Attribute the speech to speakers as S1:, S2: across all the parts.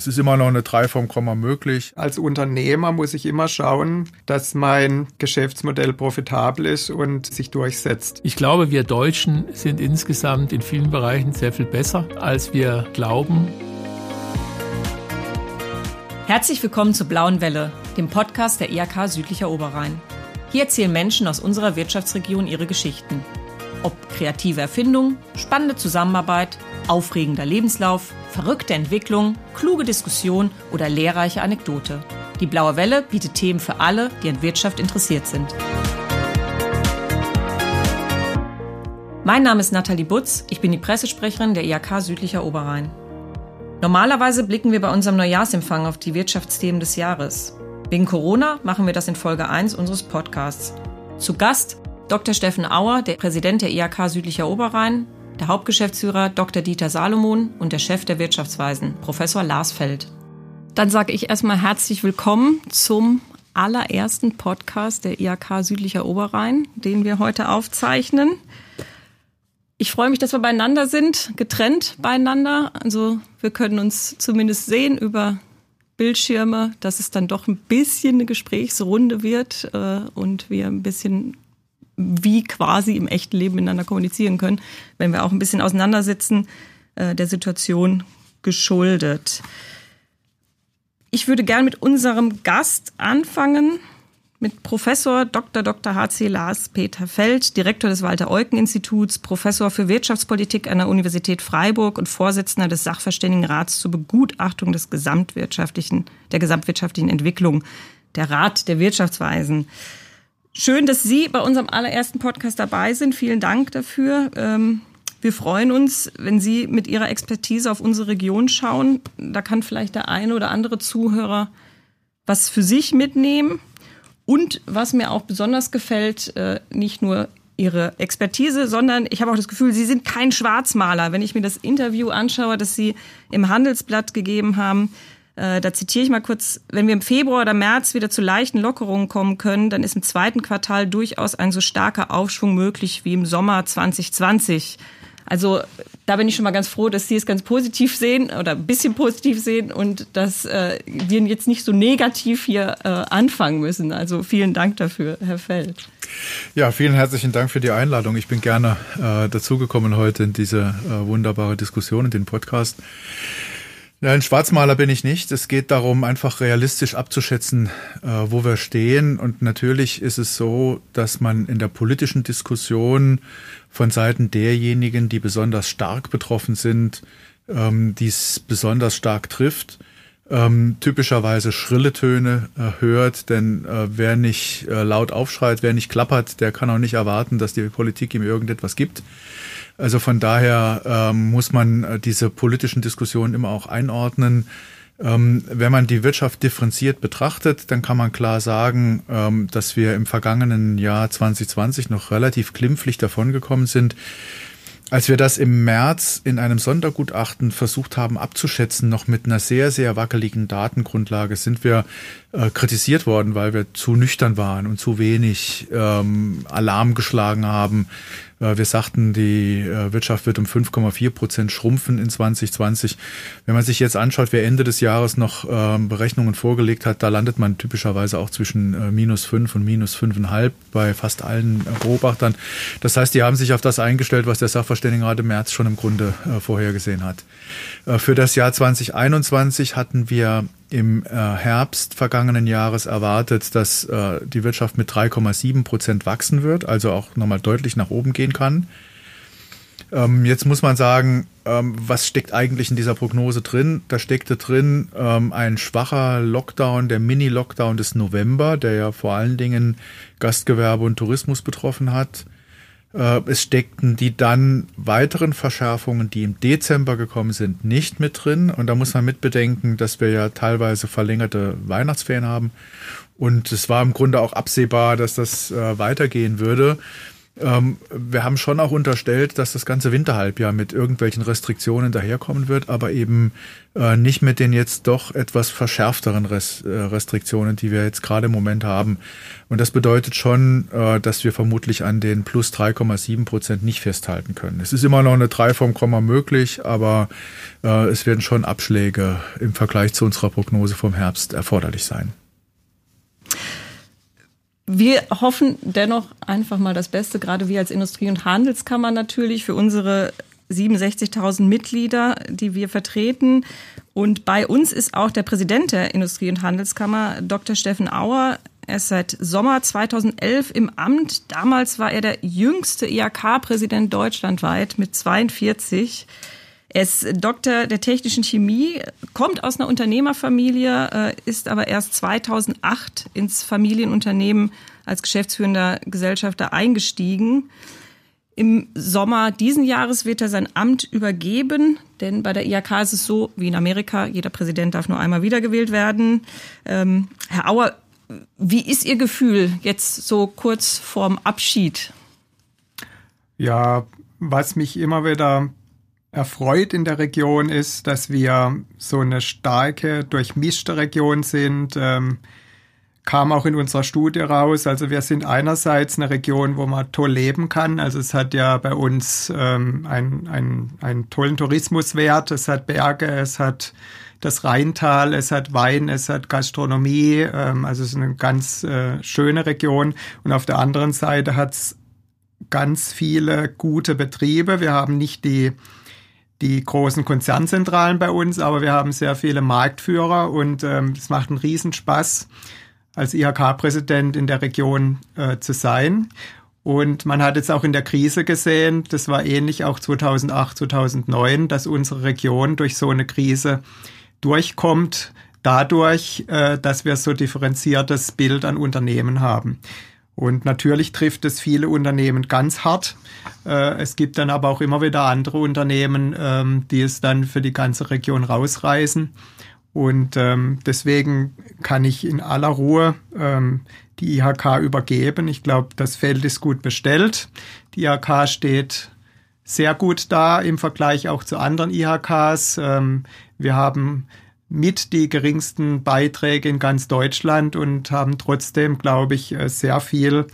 S1: Es ist immer noch eine 3 vom Komma möglich.
S2: Als Unternehmer muss ich immer schauen, dass mein Geschäftsmodell profitabel ist und sich durchsetzt.
S3: Ich glaube, wir Deutschen sind insgesamt in vielen Bereichen sehr viel besser, als wir glauben.
S4: Herzlich willkommen zur Blauen Welle, dem Podcast der IHK Südlicher Oberrhein. Hier erzählen Menschen aus unserer Wirtschaftsregion ihre Geschichten. Ob kreative Erfindung, spannende Zusammenarbeit, aufregender Lebenslauf, verrückte Entwicklung, kluge Diskussion oder lehrreiche Anekdote. Die Blaue Welle bietet Themen für alle, die an Wirtschaft interessiert sind. Mein Name ist Nathalie Butz, ich bin die Pressesprecherin der IHK Südlicher Oberrhein. Normalerweise blicken wir bei unserem Neujahrsempfang auf die Wirtschaftsthemen des Jahres. Wegen Corona machen wir das in Folge 1 unseres Podcasts. Zu Gast Dr. Steffen Auer, der Präsident der IHK Südlicher Oberrhein, der Hauptgeschäftsführer Dr. Dieter Salomon und der Chef der Wirtschaftsweisen, Professor Lars Feld. Dann sage ich erstmal herzlich willkommen zum allerersten Podcast der IAK Südlicher Oberrhein, den wir heute aufzeichnen. Ich freue mich, dass wir beieinander sind, getrennt beieinander. Also wir können uns zumindest sehen über Bildschirme, dass es dann doch ein bisschen eine Gesprächsrunde wird äh, und wir ein bisschen wie quasi im echten Leben miteinander kommunizieren können, wenn wir auch ein bisschen auseinandersitzen, äh, der Situation geschuldet. Ich würde gern mit unserem Gast anfangen, mit Professor Dr. Dr. H.C. Lars Peter Feld, Direktor des Walter-Eucken-Instituts, Professor für Wirtschaftspolitik an der Universität Freiburg und Vorsitzender des Sachverständigenrats zur Begutachtung des gesamtwirtschaftlichen, der gesamtwirtschaftlichen Entwicklung, der Rat der Wirtschaftsweisen. Schön, dass Sie bei unserem allerersten Podcast dabei sind. Vielen Dank dafür. Ähm, wir freuen uns, wenn Sie mit Ihrer Expertise auf unsere Region schauen. Da kann vielleicht der eine oder andere Zuhörer was für sich mitnehmen. Und was mir auch besonders gefällt, äh, nicht nur Ihre Expertise, sondern ich habe auch das Gefühl, Sie sind kein Schwarzmaler. Wenn ich mir das Interview anschaue, das Sie im Handelsblatt gegeben haben, äh, da zitiere ich mal kurz, wenn wir im Februar oder März wieder zu leichten Lockerungen kommen können, dann ist im zweiten Quartal durchaus ein so starker Aufschwung möglich wie im Sommer 2020. Also da bin ich schon mal ganz froh, dass Sie es ganz positiv sehen oder ein bisschen positiv sehen und dass äh, wir jetzt nicht so negativ hier äh, anfangen müssen. Also vielen Dank dafür, Herr Feld.
S1: Ja, vielen herzlichen Dank für die Einladung. Ich bin gerne äh, dazugekommen heute in diese äh, wunderbare Diskussion, in den Podcast. Ja, ein Schwarzmaler bin ich nicht. Es geht darum, einfach realistisch abzuschätzen, äh, wo wir stehen. Und natürlich ist es so, dass man in der politischen Diskussion von Seiten derjenigen, die besonders stark betroffen sind, ähm, dies besonders stark trifft, ähm, typischerweise schrille Töne äh, hört. Denn äh, wer nicht äh, laut aufschreit, wer nicht klappert, der kann auch nicht erwarten, dass die Politik ihm irgendetwas gibt. Also von daher ähm, muss man äh, diese politischen Diskussionen immer auch einordnen. Ähm, wenn man die Wirtschaft differenziert betrachtet, dann kann man klar sagen, ähm, dass wir im vergangenen Jahr 2020 noch relativ glimpflich davongekommen sind. Als wir das im März in einem Sondergutachten versucht haben abzuschätzen, noch mit einer sehr, sehr wackeligen Datengrundlage, sind wir äh, kritisiert worden, weil wir zu nüchtern waren und zu wenig ähm, Alarm geschlagen haben wir sagten, die äh, Wirtschaft wird um 5,4 Prozent schrumpfen in 2020. Wenn man sich jetzt anschaut, wer Ende des Jahres noch ähm, Berechnungen vorgelegt hat, da landet man typischerweise auch zwischen äh, minus 5 und minus 5,5 bei fast allen Beobachtern. Das heißt, die haben sich auf das eingestellt, was der Sachverständigenrat im März schon im Grunde vorhergesehen hat. Für das Jahr 2021 hatten wir im äh, Herbst vergangenen Jahres erwartet, dass äh, die Wirtschaft mit 3,7 Prozent wachsen wird, also auch nochmal deutlich nach oben gehen kann. Ähm, jetzt muss man sagen, ähm, was steckt eigentlich in dieser Prognose drin? Da steckte drin ähm, ein schwacher Lockdown, der Mini-Lockdown des November, der ja vor allen Dingen Gastgewerbe und Tourismus betroffen hat. Äh, es steckten die dann weiteren Verschärfungen, die im Dezember gekommen sind, nicht mit drin. Und da muss man mitbedenken, dass wir ja teilweise verlängerte Weihnachtsferien haben. Und es war im Grunde auch absehbar, dass das äh, weitergehen würde. Ähm, wir haben schon auch unterstellt, dass das ganze Winterhalbjahr mit irgendwelchen Restriktionen daherkommen wird, aber eben äh, nicht mit den jetzt doch etwas verschärfteren Res äh, Restriktionen, die wir jetzt gerade im Moment haben. Und das bedeutet schon, äh, dass wir vermutlich an den plus 3,7 Prozent nicht festhalten können. Es ist immer noch eine 3 vom Komma möglich, aber äh, es werden schon Abschläge im Vergleich zu unserer Prognose vom Herbst erforderlich sein.
S4: Wir hoffen dennoch einfach mal das Beste, gerade wir als Industrie- und Handelskammer natürlich für unsere 67.000 Mitglieder, die wir vertreten. Und bei uns ist auch der Präsident der Industrie- und Handelskammer, Dr. Steffen Auer. Er ist seit Sommer 2011 im Amt. Damals war er der jüngste IHK-Präsident deutschlandweit mit 42. Er ist Doktor der technischen Chemie, kommt aus einer Unternehmerfamilie, äh, ist aber erst 2008 ins Familienunternehmen als geschäftsführender Gesellschafter eingestiegen. Im Sommer diesen Jahres wird er sein Amt übergeben, denn bei der IHK ist es so, wie in Amerika, jeder Präsident darf nur einmal wiedergewählt werden. Ähm, Herr Auer, wie ist Ihr Gefühl jetzt so kurz vorm Abschied?
S2: Ja, was mich immer wieder erfreut in der Region ist, dass wir so eine starke, durchmischte Region sind. Ähm, kam auch in unserer Studie raus. Also wir sind einerseits eine Region, wo man toll leben kann. Also es hat ja bei uns ähm, einen, einen, einen tollen Tourismuswert. Es hat Berge, es hat das Rheintal, es hat Wein, es hat Gastronomie. Ähm, also es ist eine ganz äh, schöne Region. Und auf der anderen Seite hat es ganz viele gute Betriebe. Wir haben nicht die die großen Konzernzentralen bei uns, aber wir haben sehr viele Marktführer und ähm, es macht einen Riesenspaß, als IHK-Präsident in der Region äh, zu sein. Und man hat jetzt auch in der Krise gesehen, das war ähnlich auch 2008, 2009, dass unsere Region durch so eine Krise durchkommt, dadurch, äh, dass wir so differenziertes Bild an Unternehmen haben. Und natürlich trifft es viele Unternehmen ganz hart. Äh, es gibt dann aber auch immer wieder andere Unternehmen, ähm, die es dann für die ganze Region rausreißen. Und ähm, deswegen kann ich in aller Ruhe ähm, die IHK übergeben. Ich glaube, das Feld ist gut bestellt. Die IHK steht sehr gut da im Vergleich auch zu anderen IHKs. wir haben mit die geringsten Beiträge in ganz Deutschland und haben trotzdem, glaube ich, äh, sehr viel,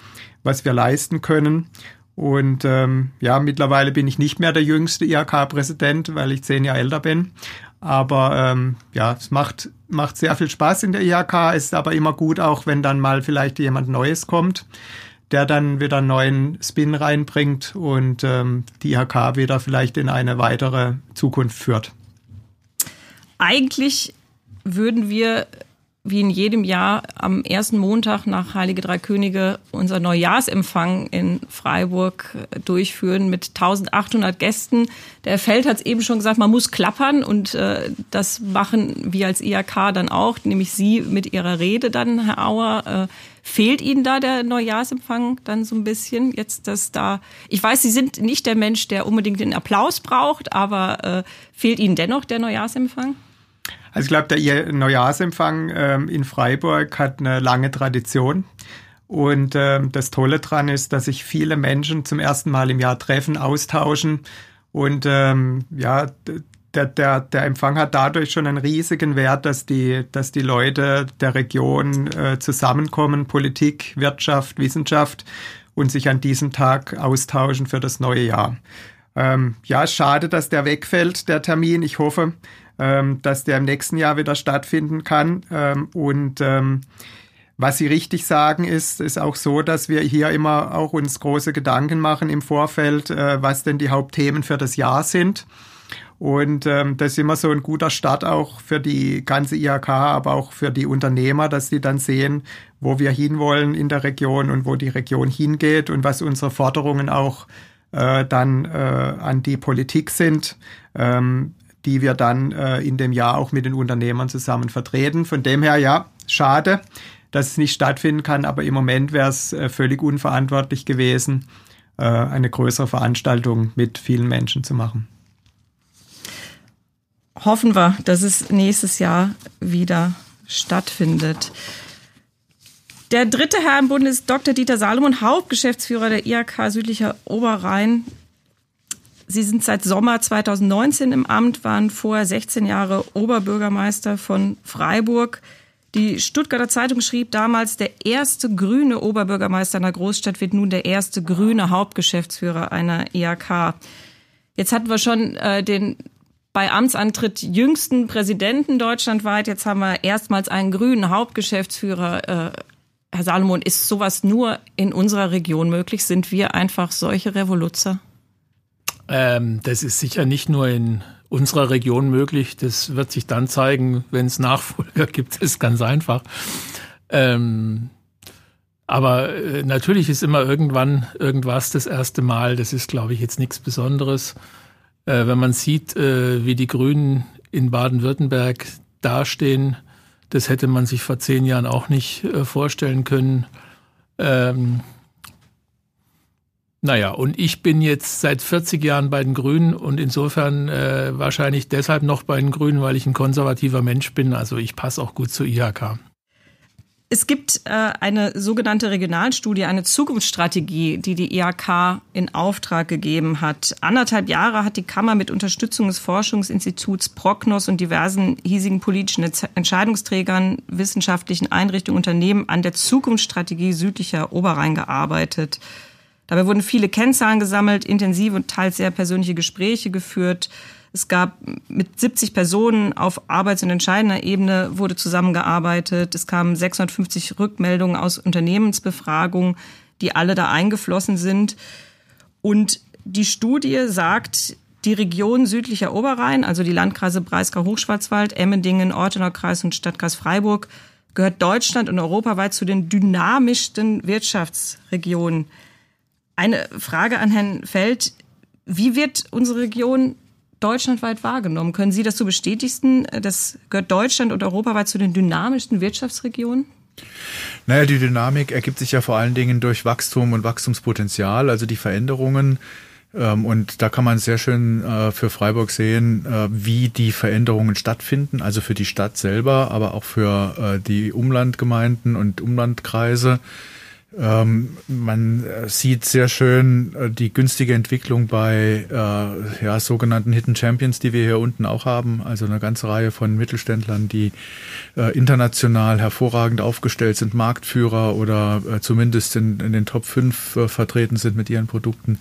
S2: was wir leisten können. Und ähm, ja, mittlerweile bin ich nicht mehr der jüngste IHK-Präsident, weil ich zehn Jahre älter bin. Aber ähm, ja, es macht, macht sehr viel Spaß in der IHK. Ist aber immer gut, auch wenn dann mal vielleicht jemand Neues kommt, der dann wieder einen neuen Spin reinbringt und ähm, die IHK wieder vielleicht in eine weitere Zukunft führt
S4: eigentlich würden wir wie in jedem Jahr am ersten Montag nach Heilige Drei Könige unser Neujahrsempfang in Freiburg durchführen mit 1800 Gästen. Der Feld hat es eben schon gesagt, man muss klappern und äh, das machen wir als IAK dann auch, nämlich Sie mit Ihrer Rede dann, Herr Auer. Äh, fehlt Ihnen da der Neujahrsempfang dann so ein bisschen? Jetzt, dass da, ich weiß, Sie sind nicht der Mensch, der unbedingt den Applaus braucht, aber äh, fehlt Ihnen dennoch der Neujahrsempfang?
S2: Also ich glaube, der Neujahrsempfang ähm, in Freiburg hat eine lange Tradition. Und ähm, das Tolle dran ist, dass sich viele Menschen zum ersten Mal im Jahr treffen, austauschen. Und ähm, ja, der, der, der Empfang hat dadurch schon einen riesigen Wert, dass die, dass die Leute der Region äh, zusammenkommen, Politik, Wirtschaft, Wissenschaft und sich an diesem Tag austauschen für das neue Jahr. Ähm, ja, schade, dass der wegfällt, der Termin. Ich hoffe, ähm, dass der im nächsten Jahr wieder stattfinden kann. Ähm, und ähm, was Sie richtig sagen, ist, ist auch so, dass wir hier immer auch uns große Gedanken machen im Vorfeld, äh, was denn die Hauptthemen für das Jahr sind. Und ähm, das ist immer so ein guter Start auch für die ganze IHK, aber auch für die Unternehmer, dass sie dann sehen, wo wir hinwollen in der Region und wo die Region hingeht und was unsere Forderungen auch äh, dann äh, an die Politik sind. Ähm, die wir dann äh, in dem Jahr auch mit den Unternehmern zusammen vertreten. Von dem her, ja, schade, dass es nicht stattfinden kann, aber im Moment wäre es äh, völlig unverantwortlich gewesen, äh, eine größere Veranstaltung mit vielen Menschen zu machen.
S4: Hoffen wir, dass es nächstes Jahr wieder stattfindet. Der dritte Herr im Bund ist Dr. Dieter Salomon, Hauptgeschäftsführer der IHK Südlicher Oberrhein. Sie sind seit Sommer 2019 im Amt, waren vorher 16 Jahre Oberbürgermeister von Freiburg. Die Stuttgarter Zeitung schrieb damals, der erste grüne Oberbürgermeister einer Großstadt wird nun der erste grüne Hauptgeschäftsführer einer IHK. Jetzt hatten wir schon äh, den bei Amtsantritt jüngsten Präsidenten deutschlandweit. Jetzt haben wir erstmals einen grünen Hauptgeschäftsführer. Äh, Herr Salomon, ist sowas nur in unserer Region möglich? Sind wir einfach solche Revoluzer?
S3: Ähm, das ist sicher nicht nur in unserer Region möglich. Das wird sich dann zeigen, wenn es Nachfolger gibt. Das ist ganz einfach. Ähm, aber äh, natürlich ist immer irgendwann irgendwas das erste Mal. Das ist, glaube ich, jetzt nichts Besonderes. Äh, wenn man sieht, äh, wie die Grünen in Baden-Württemberg dastehen, das hätte man sich vor zehn Jahren auch nicht äh, vorstellen können. Ähm, naja, und ich bin jetzt seit 40 Jahren bei den Grünen und insofern äh, wahrscheinlich deshalb noch bei den Grünen, weil ich ein konservativer Mensch bin. Also ich passe auch gut zur IHK.
S4: Es gibt äh, eine sogenannte Regionalstudie, eine Zukunftsstrategie, die die IHK in Auftrag gegeben hat. Anderthalb Jahre hat die Kammer mit Unterstützung des Forschungsinstituts Prognos und diversen hiesigen politischen Entscheidungsträgern, wissenschaftlichen Einrichtungen, Unternehmen an der Zukunftsstrategie südlicher Oberrhein gearbeitet. Dabei wurden viele Kennzahlen gesammelt, intensive und teils sehr persönliche Gespräche geführt. Es gab mit 70 Personen auf arbeits- und entscheidender Ebene wurde zusammengearbeitet. Es kamen 650 Rückmeldungen aus Unternehmensbefragungen, die alle da eingeflossen sind. Und die Studie sagt, die Region südlicher Oberrhein, also die Landkreise Breisgau, Hochschwarzwald, Emmendingen, Ortener Kreis und Stadtkreis Freiburg, gehört Deutschland und europaweit zu den dynamischsten Wirtschaftsregionen. Eine Frage an Herrn Feld. Wie wird unsere Region deutschlandweit wahrgenommen. Können Sie das so bestätigen? Das gehört Deutschland und europaweit zu den dynamischsten Wirtschaftsregionen?
S1: Naja, die Dynamik ergibt sich ja vor allen Dingen durch Wachstum und Wachstumspotenzial, also die Veränderungen. Ähm, und da kann man sehr schön äh, für Freiburg sehen, äh, wie die Veränderungen stattfinden, also für die Stadt selber, aber auch für äh, die Umlandgemeinden und Umlandkreise. Ähm, man äh, sieht sehr schön äh, die günstige Entwicklung bei äh, ja, sogenannten Hidden Champions, die wir hier unten auch haben. Also eine ganze Reihe von Mittelständlern, die äh, international hervorragend aufgestellt sind, Marktführer oder äh, zumindest in, in, den Top 5 äh, vertreten sind mit ihren Produkten.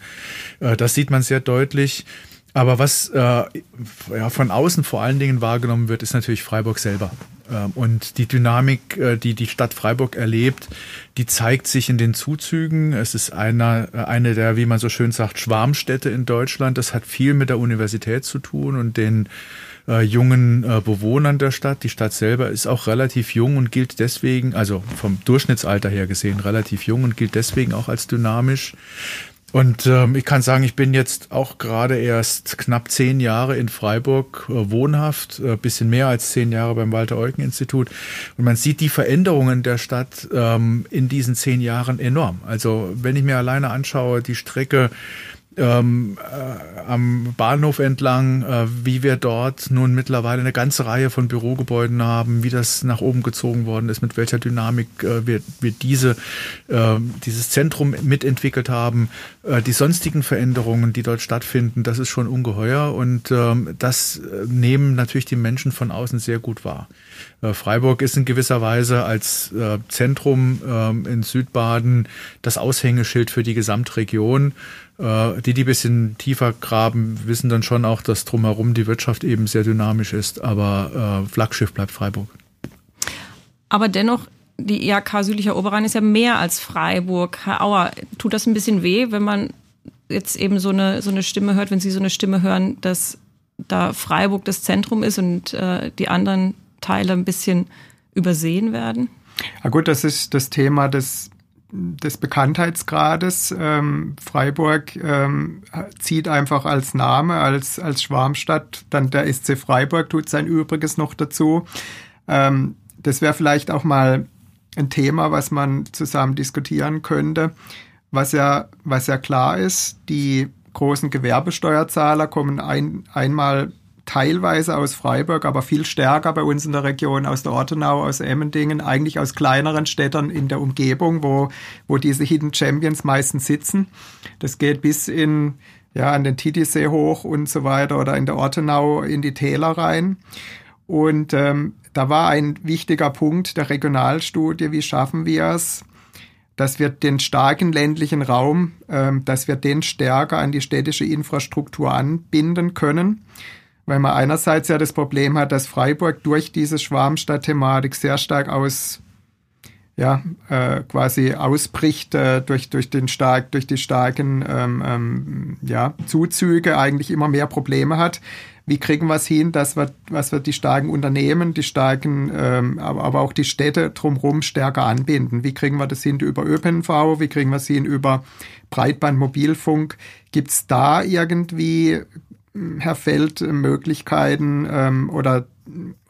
S1: das sieht man sehr deutlich. Aber was äh, ja, von außen vor allen Dingen wahrgenommen wird, ist natürlich Freiburg selber. Ähm, und die Dynamik, äh, die die Stadt Freiburg erlebt, die zeigt sich in den Zuzügen. Es ist einer, eine der, wie man so schön sagt, Schwarmstädte in Deutschland. Das hat viel mit der Universität zu tun und den äh, jungen äh, Bewohnern der Stadt. Die Stadt selber ist auch relativ jung und gilt deswegen, also vom Durchschnittsalter her gesehen, relativ jung und gilt deswegen auch als dynamisch. Und ähm, ich kann sagen, ich bin jetzt auch gerade erst knapp zehn Jahre in Freiburg äh, wohnhaft, äh, bisschen mehr als zehn Jahre beim Walter-Eucken-Institut. Und man sieht die Veränderungen der Stadt ähm, in diesen zehn Jahren enorm. Also wenn ich mir alleine anschaue, die Strecke ähm, äh, am Bahnhof entlang, äh, wie wir dort nun mittlerweile eine ganze Reihe von Bürogebäuden haben, wie das nach oben gezogen worden ist, mit welcher Dynamik äh, wir, wir diese, äh, dieses Zentrum mitentwickelt haben, äh, die sonstigen Veränderungen, die dort stattfinden, das ist schon ungeheuer und ähm, das äh, nehmen natürlich die Menschen von außen sehr gut wahr. Freiburg ist in gewisser Weise als Zentrum ähm, in Südbaden das Aushängeschild für die Gesamtregion. Äh, die, die ein bisschen tiefer graben, wissen dann schon auch, dass drumherum die Wirtschaft eben sehr dynamisch ist, aber Flaggschiff bleibt Freiburg.
S4: Aber dennoch die IHK Südlicher Oberrhein ist ja mehr als Freiburg. Herr Auer, tut das ein bisschen weh, wenn man jetzt eben so eine, so eine Stimme hört, wenn Sie so eine Stimme hören, dass da Freiburg das Zentrum ist und äh, die anderen Teile ein bisschen übersehen werden?
S2: Ja gut, das ist das Thema des, des Bekanntheitsgrades. Ähm, Freiburg ähm, zieht einfach als Name, als, als Schwarmstadt, dann der SC Freiburg tut sein Übriges noch dazu. Ähm, das wäre vielleicht auch mal ein Thema, was man zusammen diskutieren könnte. Was ja, was ja klar ist, die großen Gewerbesteuerzahler kommen ein, einmal teilweise aus Freiburg, aber viel stärker bei uns in der Region aus der Ortenau, aus Emmendingen, eigentlich aus kleineren Städten in der Umgebung, wo, wo diese Hidden Champions meistens sitzen. Das geht bis in, ja, an den Titisee hoch und so weiter oder in der Ortenau in die Täler rein. Und ähm, da war ein wichtiger Punkt der Regionalstudie, wie schaffen wir es, dass wir den starken ländlichen Raum, ähm, dass wir den stärker an die städtische Infrastruktur anbinden können. Weil man einerseits ja das Problem hat, dass Freiburg durch diese Schwarmstadt-Thematik sehr stark aus, ja, äh, quasi ausbricht äh, durch, durch, den stark, durch die starken ähm, ähm, ja, Zuzüge, eigentlich immer mehr Probleme hat wie kriegen wir es hin, dass wir, was wir die starken Unternehmen, die starken, ähm, aber, auch die Städte drumherum stärker anbinden? Wie kriegen wir das hin über ÖPNV? Wie kriegen wir es hin über Breitband, Mobilfunk? Gibt es da irgendwie, Herr Feld, Möglichkeiten ähm, oder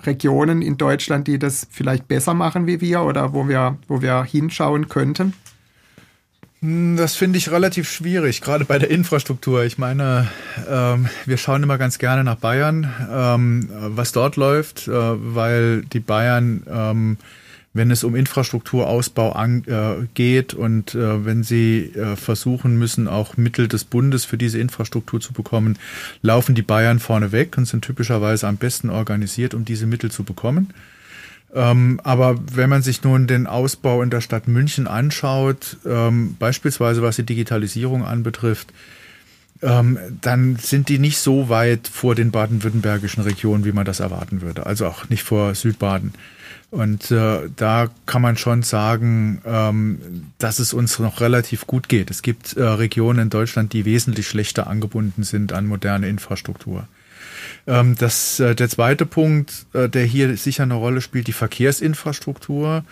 S2: Regionen in Deutschland, die das vielleicht besser machen wie wir oder wo wir, wo wir hinschauen könnten?
S1: Hm, das finde ich relativ schwierig, gerade bei der Infrastruktur. Ich meine, ähm, wir schauen immer ganz gerne nach Bayern, ähm, was dort läuft, äh, weil die Bayern, ähm, wenn es um Infrastrukturausbau an, äh, geht und äh, wenn sie äh, versuchen müssen, auch Mittel des Bundes für diese Infrastruktur zu bekommen, laufen die Bayern vorne weg und sind typischerweise am besten organisiert, um diese Mittel zu bekommen. Ähm, aber wenn man sich nun den Ausbau in der Stadt München anschaut, ähm, beispielsweise was die Digitalisierung anbetrifft, ähm, dann sind die nicht so weit vor den baden-württembergischen Regionen, wie man das erwarten würde. Also auch nicht vor Südbaden. Und äh, da kann man schon sagen, ähm, dass es uns noch relativ gut geht. Es gibt äh, Regionen in Deutschland, die wesentlich schlechter angebunden sind an moderne Infrastruktur. Ähm, das, äh, der zweite Punkt, äh, der hier sicher eine Rolle spielt, die Verkehrsinfrastruktur.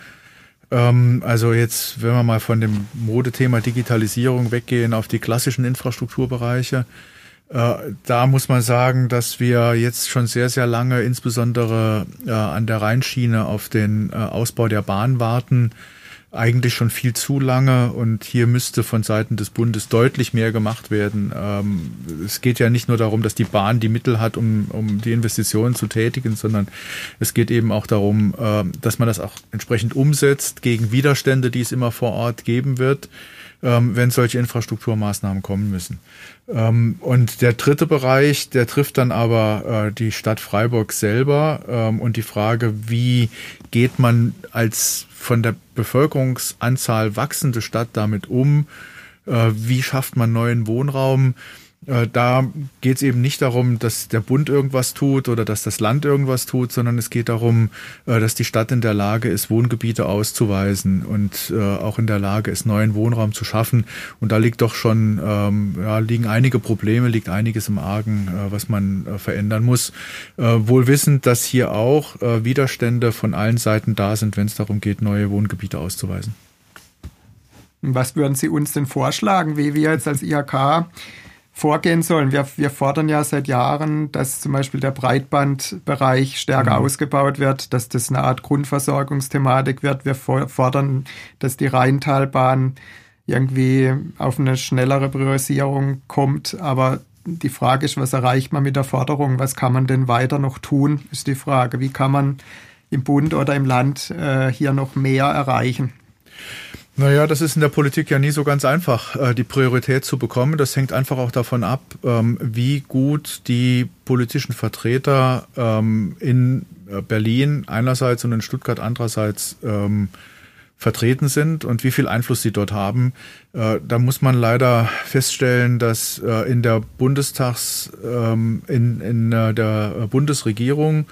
S1: Ähm, also jetzt, wenn wir mal von dem Modethema Digitalisierung weggehen auf die klassischen Infrastrukturbereiche, da muss man sagen, dass wir jetzt schon sehr, sehr lange insbesondere äh, an der Rheinschiene auf den äh, Ausbau der Bahn warten eigentlich schon viel zu lange und hier müsste von Seiten des Bundes deutlich mehr gemacht werden. Ähm, es geht ja nicht nur darum, dass die Bahn die Mittel hat, um, um die Investitionen zu tätigen, sondern es geht eben auch darum, äh, dass man das auch entsprechend umsetzt gegen Widerstände, die es immer vor Ort geben wird, ähm, wenn solche Infrastrukturmaßnahmen kommen müssen. Ähm, und der dritte Bereich, der trifft dann aber äh, die Stadt Freiburg selber ähm, und die Frage, wie geht man als von der Bevölkerungsanzahl wachsende Stadt damit um? Äh, wie schafft man neuen Wohnraum? Äh, da geht es eben nicht darum, dass der Bund irgendwas tut oder dass das Land irgendwas tut, sondern es geht darum, äh, dass die Stadt in der Lage ist, Wohngebiete auszuweisen und äh, auch in der Lage ist, neuen Wohnraum zu schaffen. Und da liegt doch schon, ähm, ja, liegen einige Probleme, liegt einiges im Argen, was man verändern muss. Wohl wissend, dass hier auch Widerstände von allen Seiten da sind, wenn es darum geht, neue Wohngebiete auszuweisen.
S2: Was würden Sie uns denn vorschlagen, wie wir jetzt als IHK vorgehen sollen. Wir, wir fordern ja seit Jahren, dass zum Beispiel der Breitbandbereich stärker mhm. ausgebaut wird, dass das eine Art Grundversorgungsthematik wird. Wir fordern, dass die Rheintalbahn irgendwie auf eine schnellere Priorisierung kommt. Aber die Frage ist, was erreicht man mit der Forderung? Was kann man denn weiter noch tun, ist die Frage. Wie kann man im Bund oder im Land äh, hier noch mehr erreichen?
S1: Naja, das ist in der Politik ja nie so ganz einfach, äh, die Priorität zu bekommen. Das hängt einfach auch davon ab, ähm, wie gut die politischen Vertreter ähm, in äh, Berlin einerseits und in Stuttgart andererseits ähm, vertreten sind und wie viel Einfluss sie dort haben. Äh, da muss man leider feststellen, dass in der Bundestags, in, in der Bundesregierung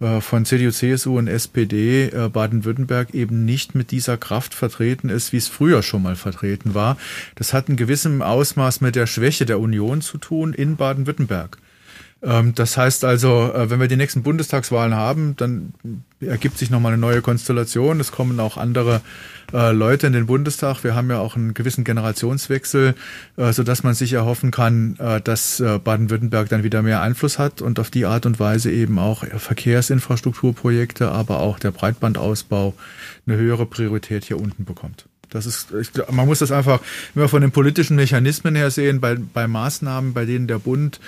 S1: von CDU, CSU und SPD äh, Baden-Württemberg eben nicht mit dieser Kraft vertreten ist, wie es früher schon mal vertreten war. Das hat in gewissem Ausmaß mit der Schwäche der Union zu tun in Baden-Württemberg. Ähm, das heißt also, äh, wenn wir die nächsten Bundestagswahlen haben, dann ergibt sich nochmal eine neue Konstellation. Es kommen auch andere äh, Leute in den Bundestag. Wir haben ja auch einen gewissen Generationswechsel, äh, sodass man sich erhoffen kann, dass Baden-Württemberg dann wieder mehr Einfluss hat und auf die Art und Weise eben auch Verkehrsinfrastrukturprojekte, aber auch der Breitbandausbau eine höhere Priorität hier unten bekommt. Das ist, ich, man muss das einfach immer von den politischen Mechanismen her sehen, bei, bei Maßnahmen, bei denen der Bund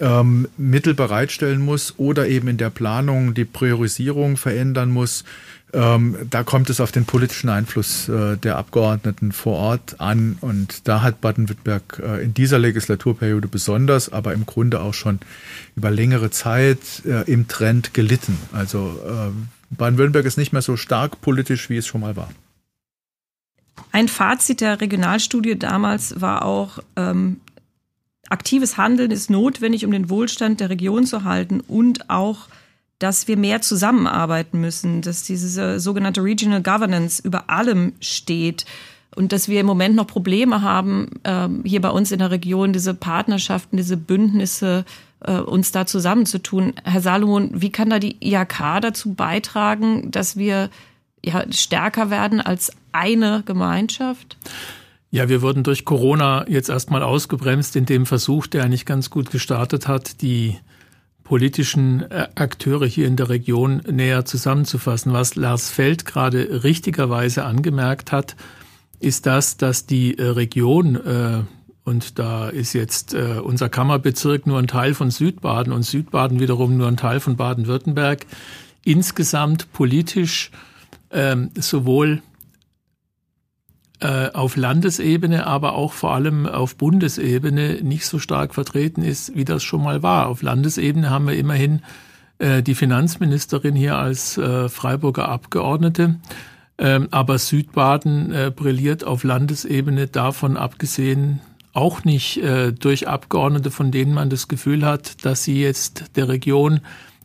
S1: ähm, Mittel bereitstellen muss oder eben in der Planung die Priorisierung verändern muss. Ähm, da kommt es auf den politischen Einfluss äh, der Abgeordneten vor Ort an. Und da hat Baden-Württemberg äh, in dieser Legislaturperiode besonders, aber im Grunde auch schon über längere Zeit äh, im Trend gelitten. Also äh, Baden-Württemberg ist nicht mehr so stark politisch, wie es schon mal war.
S4: Ein Fazit der Regionalstudie damals war auch, ähm, aktives Handeln ist notwendig, um den Wohlstand der Region zu halten und auch dass wir mehr zusammenarbeiten müssen, dass diese sogenannte Regional Governance über allem steht und dass wir im Moment noch Probleme haben, äh, hier bei uns in der Region diese Partnerschaften, diese Bündnisse äh, uns da zusammenzutun. Herr Salomon, wie kann da die IHK dazu beitragen, dass wir ja, stärker werden als eine Gemeinschaft?
S3: Ja, wir wurden durch Corona jetzt erstmal ausgebremst in dem Versuch, der eigentlich ganz gut gestartet hat, die politischen äh, Akteure hier in der Region näher zusammenzufassen. Was Lars Feld gerade richtigerweise angemerkt hat, ist das, dass die äh, Region, äh, und da ist jetzt unser Kammerbezirk nur ein Teil von Südbaden und Südbaden wiederum nur ein Teil von Baden-Württemberg, insgesamt politisch ähm, sowohl auf Landesebene, aber auch vor allem auf Bundesebene nicht so stark vertreten ist, wie das schon mal war. Auf Landesebene haben wir immerhin äh, die Finanzministerin hier als äh, Freiburger Abgeordnete. Ähm, aber Südbaden äh, brilliert auf Landesebene davon abgesehen auch nicht äh, durch Abgeordnete, von denen man das Gefühl hat, dass sie jetzt der Region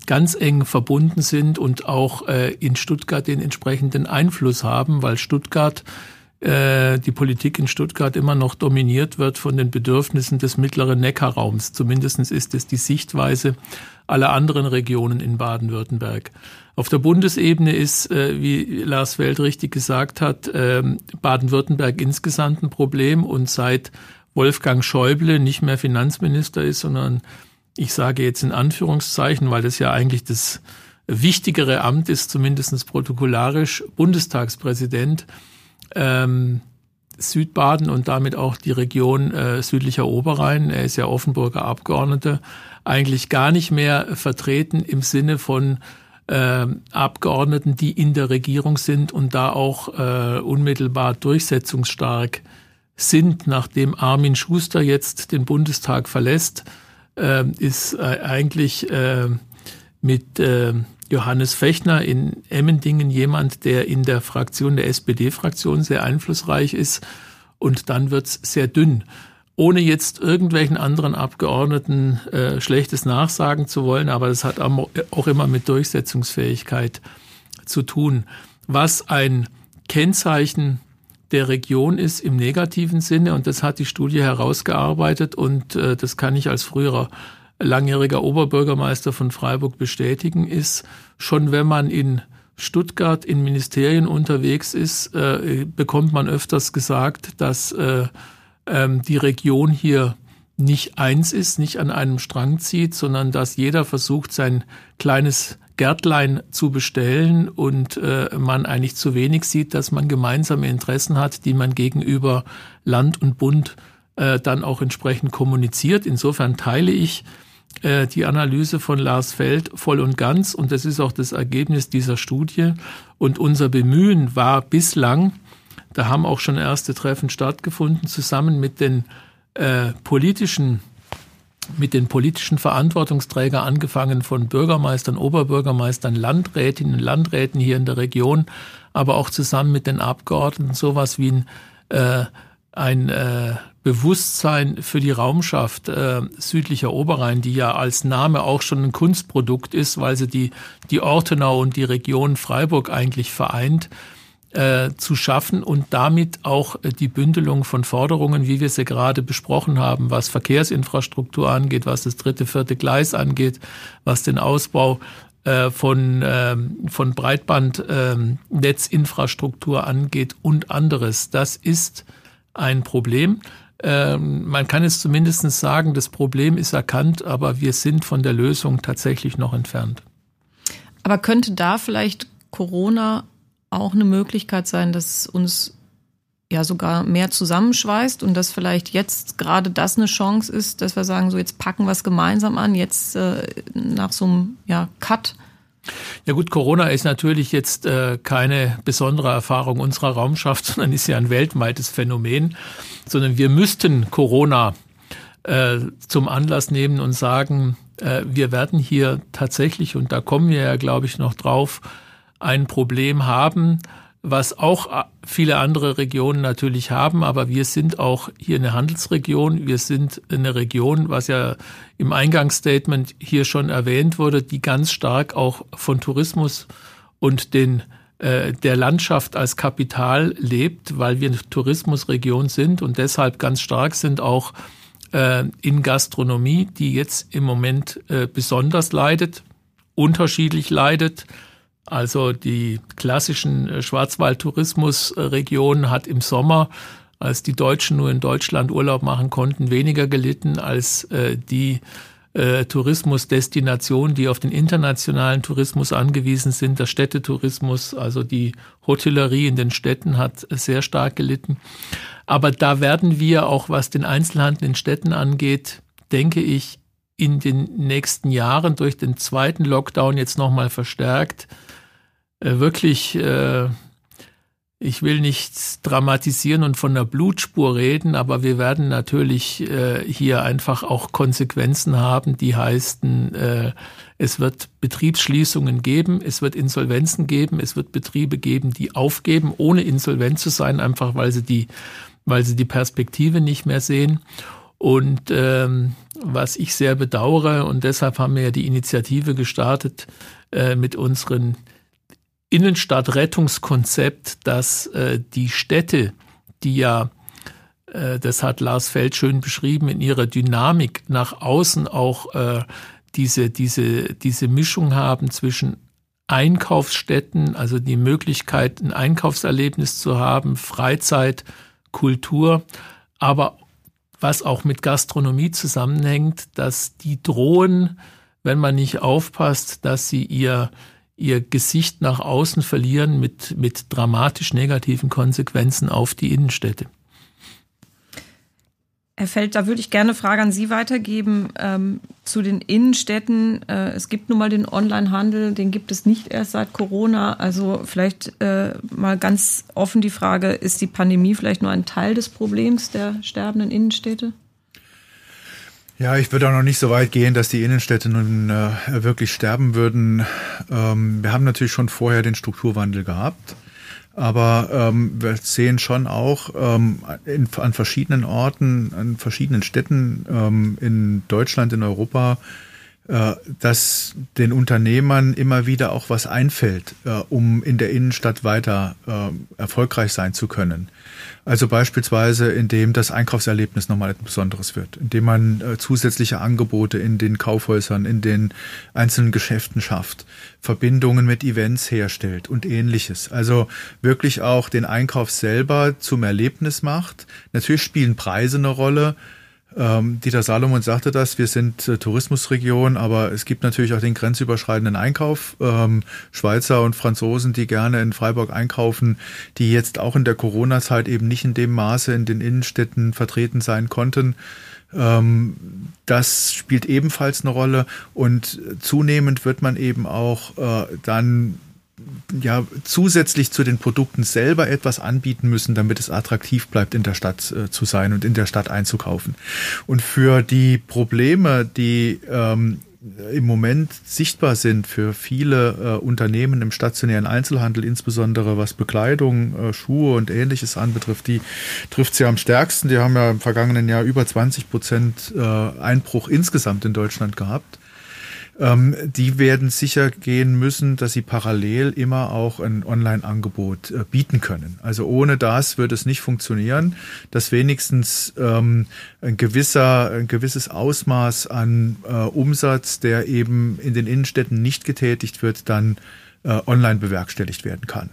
S3: ganz eng verbunden sind und auch äh, in Stuttgart den entsprechenden Einfluss haben, weil Stuttgart äh, die Politik in Stuttgart immer noch dominiert wird von den Bedürfnissen des mittleren Neckarraums. Zumindestens ist es die Sichtweise aller anderen Regionen in Baden-Württemberg. Auf der Bundesebene ist, äh, wie Lars Welt richtig gesagt hat, ähm, Baden-Württemberg insgesamt ein Problem und seit Wolfgang Schäuble nicht mehr Finanzminister ist, sondern ich sage jetzt in Anführungszeichen, weil das ja eigentlich das wichtigere Amt ist, zumindest protokollarisch, Bundestagspräsident, ähm, Südbaden und damit auch die Region äh, südlicher Oberrhein, er ist ja Offenburger Abgeordneter, eigentlich gar nicht mehr vertreten im Sinne von äh, Abgeordneten, die in der Regierung sind und da auch äh, unmittelbar durchsetzungsstark sind. Nachdem Armin Schuster jetzt den Bundestag verlässt, äh, ist eigentlich äh, mit äh, Johannes Fechner in Emmendingen jemand, der in der Fraktion der SPD-Fraktion sehr einflussreich ist. Und dann wird's sehr dünn. Ohne jetzt irgendwelchen anderen Abgeordneten äh, Schlechtes nachsagen zu wollen, aber das hat auch immer mit Durchsetzungsfähigkeit zu tun. Was ein Kennzeichen der Region ist im negativen Sinne, und das hat die Studie herausgearbeitet, und äh, das kann ich als früherer langjähriger Oberbürgermeister von Freiburg bestätigen, ist, schon wenn man in Stuttgart in Ministerien unterwegs ist, äh, bekommt man öfters gesagt, dass äh, ähm, die Region hier nicht eins ist, nicht an einem Strang zieht, sondern dass jeder versucht, sein kleines Gärtlein zu bestellen und äh, man eigentlich zu wenig sieht, dass man gemeinsame Interessen hat, die man gegenüber Land und Bund äh, dann auch entsprechend kommuniziert. Insofern teile ich äh, die Analyse von Lars Feld voll und ganz und das ist auch das Ergebnis dieser Studie. Und unser Bemühen war bislang, da haben auch schon erste Treffen stattgefunden, zusammen mit den äh, politischen mit den politischen Verantwortungsträgern angefangen von Bürgermeistern, Oberbürgermeistern, Landrätinnen, Landräten hier in der Region, aber auch zusammen mit den Abgeordneten sowas wie ein, äh, ein äh, Bewusstsein für die Raumschaft äh, südlicher Oberrhein, die ja als Name auch schon ein Kunstprodukt ist, weil sie die, die Ortenau und die Region Freiburg eigentlich vereint, äh, zu schaffen und damit auch äh, die Bündelung von Forderungen, wie wir sie gerade besprochen haben, was Verkehrsinfrastruktur angeht, was das dritte, vierte Gleis angeht, was den Ausbau äh, von, ähm, von Breitbandnetzinfrastruktur angeht und anderes. Das ist ein Problem. Ähm, man kann es zumindest sagen, das Problem ist erkannt, aber wir sind von der Lösung tatsächlich noch entfernt.
S4: Aber könnte da vielleicht Corona auch eine Möglichkeit sein, dass uns ja sogar mehr zusammenschweißt und dass vielleicht jetzt gerade das eine Chance ist, dass wir sagen, so jetzt packen wir es gemeinsam an, jetzt äh, nach so einem ja, Cut.
S3: Ja gut, Corona ist natürlich jetzt äh, keine besondere Erfahrung unserer Raumschaft, sondern ist ja ein weltweites Phänomen, sondern wir müssten Corona äh, zum Anlass nehmen und sagen, äh, wir werden hier tatsächlich, und da kommen wir ja, glaube ich, noch drauf, ein Problem haben, was auch viele andere Regionen natürlich haben, aber wir sind auch hier eine Handelsregion. Wir sind eine Region, was ja im Eingangsstatement hier schon erwähnt wurde, die ganz stark auch von Tourismus und den äh, der Landschaft als Kapital lebt, weil wir eine Tourismusregion sind und deshalb ganz stark sind auch äh, in Gastronomie, die jetzt im Moment äh, besonders leidet, unterschiedlich leidet. Also die klassischen äh, Schwarzwald-Tourismusregionen hat im Sommer, als die Deutschen nur in Deutschland Urlaub machen konnten, weniger gelitten als äh, die äh, Tourismusdestinationen, die auf den internationalen Tourismus angewiesen sind. Der Städtetourismus, also die Hotellerie in den Städten hat sehr stark gelitten. Aber da werden wir auch, was den Einzelhandel in Städten angeht, denke ich, in den nächsten Jahren durch den zweiten Lockdown jetzt nochmal verstärkt wirklich, äh, ich will nicht dramatisieren und von der Blutspur reden, aber wir werden natürlich äh, hier einfach auch Konsequenzen haben, die heißen, äh, es wird Betriebsschließungen geben, es wird Insolvenzen geben, es wird Betriebe geben, die aufgeben, ohne insolvent zu sein, einfach weil sie die, weil sie die Perspektive nicht mehr sehen. Und ähm, was ich sehr bedauere, und deshalb haben wir ja die Initiative gestartet äh, mit unseren Innenstadtrettungskonzept, dass äh, die Städte, die ja, äh, das hat Lars Feld schön beschrieben, in ihrer Dynamik nach außen auch äh, diese, diese, diese Mischung haben zwischen Einkaufsstätten, also die Möglichkeit, ein Einkaufserlebnis zu haben, Freizeit, Kultur, aber was auch mit Gastronomie zusammenhängt, dass die drohen, wenn man nicht aufpasst, dass sie ihr ihr Gesicht nach außen verlieren mit, mit dramatisch negativen Konsequenzen auf die Innenstädte.
S4: Herr Feld, da würde ich gerne eine Frage an Sie weitergeben ähm, zu den Innenstädten. Äh, es gibt nun mal den Onlinehandel, den gibt es nicht erst seit Corona. Also vielleicht äh, mal ganz offen die Frage, ist die Pandemie vielleicht nur ein Teil des Problems der sterbenden Innenstädte?
S1: Ja, ich würde auch noch nicht so weit gehen, dass die Innenstädte nun äh, wirklich sterben würden. Ähm, wir haben natürlich schon vorher den Strukturwandel gehabt. Aber ähm, wir sehen schon auch ähm, in, an verschiedenen Orten, an verschiedenen Städten ähm, in Deutschland, in Europa, dass den Unternehmern immer wieder auch was einfällt, äh, um in der Innenstadt weiter äh, erfolgreich sein zu können. Also beispielsweise, indem das Einkaufserlebnis nochmal etwas Besonderes wird, indem man zusätzliche Angebote in den Kaufhäusern, in den einzelnen Geschäften schafft, Verbindungen mit Events herstellt und ähnliches. Also wirklich auch den Einkauf selber zum Erlebnis macht. Natürlich spielen Preise eine Rolle. Ähm, Dieter Salomon sagte das, wir sind äh, Tourismusregion, aber es gibt natürlich auch den grenzüberschreitenden Einkauf. Ähm, Schweizer und Franzosen, die gerne in Freiburg einkaufen, die jetzt auch in der Corona-Zeit eben nicht in dem Maße in den Innenstädten vertreten sein konnten. Ähm, das spielt ebenfalls eine Rolle und zunehmend wird man eben auch äh, dann ja zusätzlich zu den Produkten selber etwas anbieten müssen, damit es attraktiv bleibt, in der Stadt äh, zu sein und in der Stadt einzukaufen. Und für die Probleme, die ähm, im Moment sichtbar sind für viele äh, Unternehmen im stationären Einzelhandel, insbesondere was Bekleidung, äh, Schuhe und ähnliches anbetrifft, die trifft sie am stärksten. Die haben ja im vergangenen Jahr über 20 Prozent äh, Einbruch insgesamt in Deutschland gehabt ähm, die werden sicher gehen müssen, dass sie parallel immer auch ein Online-Angebot äh, bieten können. Also ohne das wird es nicht funktionieren, dass wenigstens ähm, ein gewisser, ein gewisses Ausmaß an äh, Umsatz, der eben in den Innenstädten nicht getätigt wird, dann äh, online bewerkstelligt werden kann.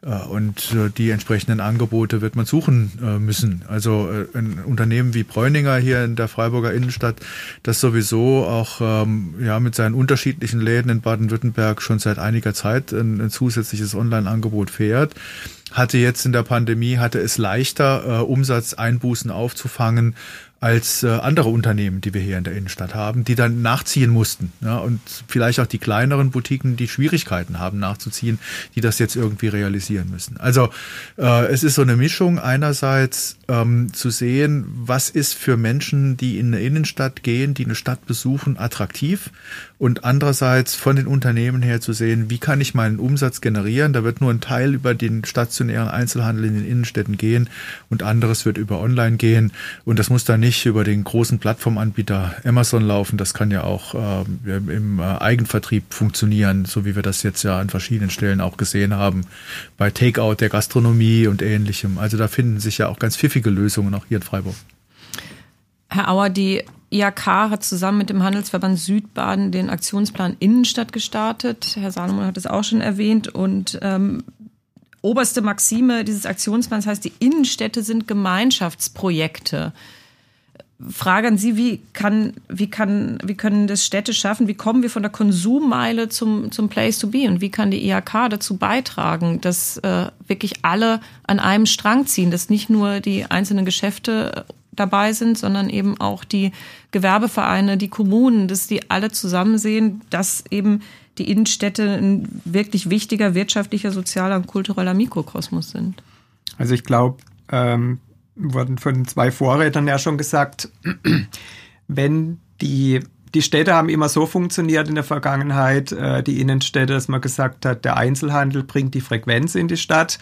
S1: Äh, und äh, die entsprechenden Angebote wird man suchen äh, müssen. Also ein Unternehmen wie Bräuninger hier in der Freiburger Innenstadt, das sowieso auch ähm, ja mit seinen unterschiedlichen Läden in Baden-Württemberg schon seit einiger Zeit ein, ein zusätzliches Online-Angebot fährt, hatte jetzt in der Pandemie hatte es leichter Umsatzeinbußen aufzufangen als äh, andere Unternehmen, die wir hier in der Innenstadt haben, die dann nachziehen mussten. Ja, und vielleicht auch die kleineren Boutiquen, die Schwierigkeiten haben nachzuziehen, die das jetzt irgendwie realisieren müssen. Also äh, es ist so eine Mischung einerseits ähm, zu sehen, was ist für Menschen, die in eine Innenstadt gehen, die eine Stadt besuchen, attraktiv und andererseits von den Unternehmen her zu sehen, wie kann ich meinen Umsatz generieren. Da wird nur ein Teil über den stationären Einzelhandel in den Innenstädten gehen und anderes wird über Online gehen und das muss dann nicht über den großen Plattformanbieter Amazon laufen. Das kann ja auch äh, im Eigenvertrieb funktionieren, so wie wir das jetzt ja an verschiedenen Stellen auch gesehen haben bei Takeout der Gastronomie und ähnlichem. Also da finden sich ja auch ganz pfiffige Lösungen auch hier in Freiburg.
S4: Herr Auer, die IAK hat zusammen mit dem Handelsverband Südbaden den Aktionsplan Innenstadt gestartet. Herr Salomon hat es auch schon erwähnt. Und ähm, oberste Maxime dieses Aktionsplans heißt, die Innenstädte sind Gemeinschaftsprojekte. Frage an Sie, wie kann, wie kann, wie können das Städte schaffen? Wie kommen wir von der Konsummeile zum, zum Place to be? Und wie kann die IHK dazu beitragen, dass äh, wirklich alle an einem Strang ziehen, dass nicht nur die einzelnen Geschäfte dabei sind, sondern eben auch die Gewerbevereine, die Kommunen, dass die alle zusammen sehen, dass eben die Innenstädte ein wirklich wichtiger wirtschaftlicher, sozialer und kultureller Mikrokosmos sind.
S2: Also ich glaube, ähm, wurden von zwei Vorrednern ja schon gesagt, wenn die die Städte haben immer so funktioniert in der Vergangenheit, äh, die Innenstädte, dass man gesagt hat, der Einzelhandel bringt die Frequenz in die Stadt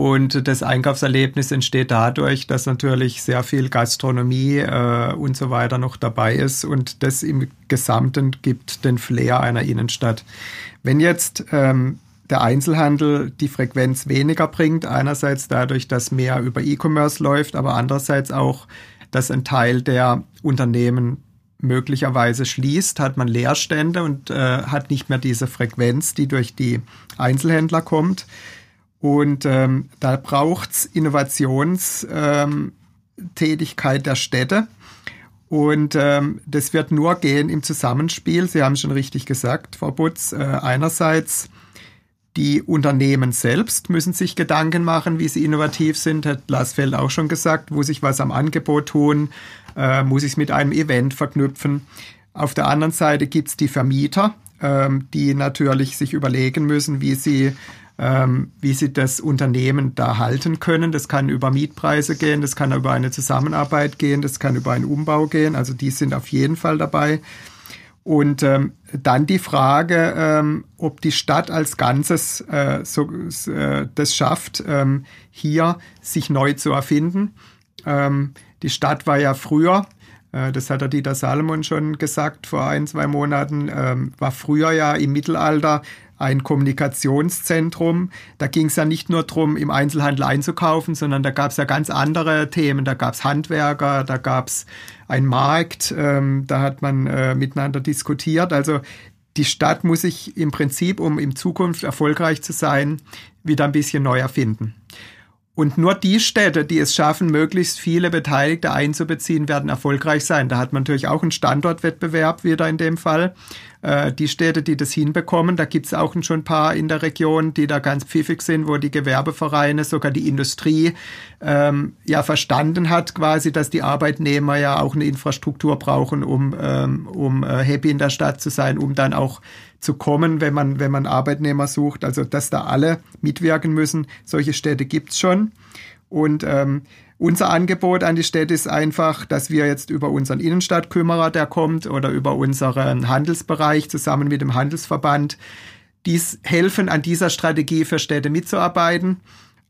S2: und das Einkaufserlebnis entsteht dadurch, dass natürlich sehr viel Gastronomie äh, und so weiter noch dabei ist und das im Gesamten gibt den Flair einer Innenstadt. Wenn jetzt ähm, der Einzelhandel die Frequenz weniger bringt, einerseits dadurch, dass mehr über E-Commerce läuft, aber andererseits auch, dass ein Teil der Unternehmen möglicherweise schließt, hat man Leerstände und äh, hat nicht mehr diese Frequenz, die durch die Einzelhändler kommt und ähm, da braucht's Innovationstätigkeit ähm, der Städte. Und ähm, das wird nur gehen im Zusammenspiel. Sie haben schon richtig gesagt, Frau Butz. Äh, einerseits die Unternehmen selbst müssen sich Gedanken machen, wie sie innovativ sind, hat Lasfeld auch schon gesagt, muss ich was am Angebot tun, äh, muss ich es mit einem Event verknüpfen. Auf der anderen Seite gibt's die Vermieter, ähm, die natürlich sich überlegen müssen, wie sie ähm, wie sie das Unternehmen da halten können. Das kann über Mietpreise gehen, das kann über eine Zusammenarbeit gehen, das kann über einen Umbau gehen. Also die sind auf jeden Fall dabei. Und ähm, dann die Frage, ähm, ob die Stadt als Ganzes äh, so, äh, das schafft, ähm, hier sich neu zu erfinden. Ähm, die Stadt war ja früher, äh, das hat der Dieter Salomon schon gesagt vor ein, zwei Monaten, ähm, war früher ja im Mittelalter ein Kommunikationszentrum. Da ging es ja nicht nur darum, im Einzelhandel einzukaufen, sondern da gab es ja ganz andere Themen. Da gab es Handwerker, da gab es einen Markt, ähm, da hat man äh, miteinander diskutiert. Also die Stadt muss sich im Prinzip, um in Zukunft erfolgreich zu sein, wieder ein bisschen neu erfinden. Und nur die Städte, die es schaffen, möglichst viele Beteiligte einzubeziehen, werden erfolgreich sein. Da hat man natürlich auch einen Standortwettbewerb wieder in dem Fall. Äh, die Städte, die das hinbekommen, da gibt es auch schon ein paar in der Region, die da ganz pfiffig sind, wo die Gewerbevereine, sogar die Industrie ähm, ja verstanden hat, quasi, dass die Arbeitnehmer ja auch eine Infrastruktur brauchen, um, ähm, um äh, happy in der Stadt zu sein, um dann auch zu kommen, wenn man, wenn man Arbeitnehmer sucht. Also, dass da alle mitwirken müssen. Solche Städte gibt's schon. Und ähm, unser Angebot an die Städte ist einfach, dass wir jetzt über unseren Innenstadtkümmerer, der kommt, oder über unseren Handelsbereich zusammen mit dem Handelsverband, dies helfen, an dieser Strategie für Städte mitzuarbeiten,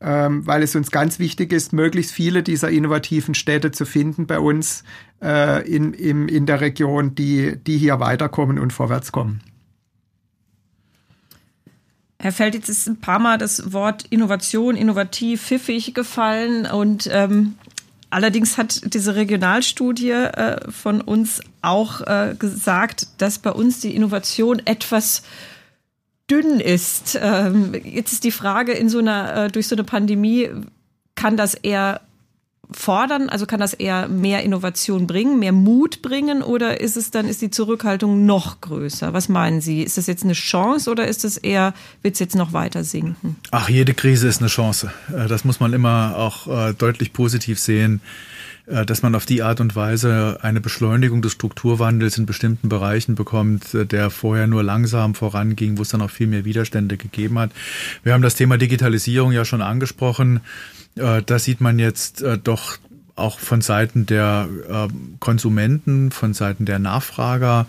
S2: ähm, weil es uns ganz wichtig ist, möglichst viele dieser innovativen Städte zu finden bei uns äh, in, in, in der Region, die, die hier weiterkommen und vorwärts kommen.
S4: Herr Feld, jetzt ist ein paar Mal das Wort Innovation, innovativ, pfiffig gefallen und ähm, allerdings hat diese Regionalstudie äh, von uns auch äh, gesagt, dass bei uns die Innovation etwas dünn ist. Ähm, jetzt ist die Frage in so einer, äh, durch so eine Pandemie, kann das eher fordern? Also kann das eher mehr Innovation bringen, mehr Mut bringen oder ist es dann, ist die Zurückhaltung noch größer? Was meinen Sie? Ist das jetzt eine Chance oder ist es eher, wird es jetzt noch weiter sinken?
S1: Ach, jede Krise ist eine Chance. Äh, das muss man immer auch äh, deutlich positiv sehen dass man auf die Art und Weise eine Beschleunigung des Strukturwandels in bestimmten Bereichen bekommt, der vorher nur langsam voranging, wo es dann auch viel mehr Widerstände gegeben hat. Wir haben das Thema Digitalisierung ja schon angesprochen. Äh, da sieht man jetzt äh, doch auch von Seiten der äh, Konsumenten, von Seiten der Nachfrager,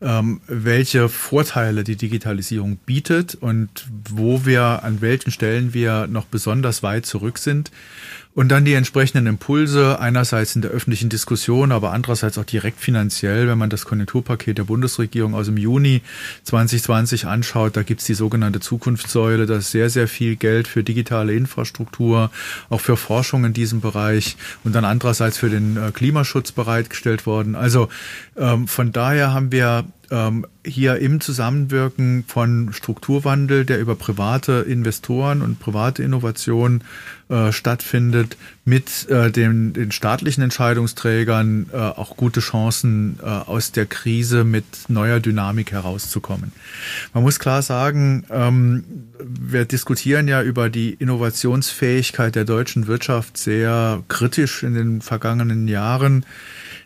S1: ähm, welche Vorteile die Digitalisierung bietet und wo wir, an welchen Stellen wir noch besonders weit zurück sind. Und dann die entsprechenden Impulse, einerseits in der öffentlichen Diskussion, aber andererseits auch direkt finanziell, wenn man das Konjunkturpaket der Bundesregierung aus dem Juni 2020 anschaut, da gibt's die sogenannte Zukunftssäule, da ist sehr, sehr viel Geld für digitale Infrastruktur, auch für Forschung in diesem Bereich und dann andererseits für den äh, Klimaschutz bereitgestellt worden. Also ähm, von daher haben wir ähm, hier im Zusammenwirken von Strukturwandel, der über private Investoren und private Innovation äh, stattfindet, mit äh, den, den staatlichen Entscheidungsträgern äh, auch gute Chancen äh, aus der Krise mit neuer Dynamik herauszukommen. Man muss klar sagen, ähm, wir diskutieren ja über die Innovationsfähigkeit der deutschen Wirtschaft sehr kritisch in den vergangenen Jahren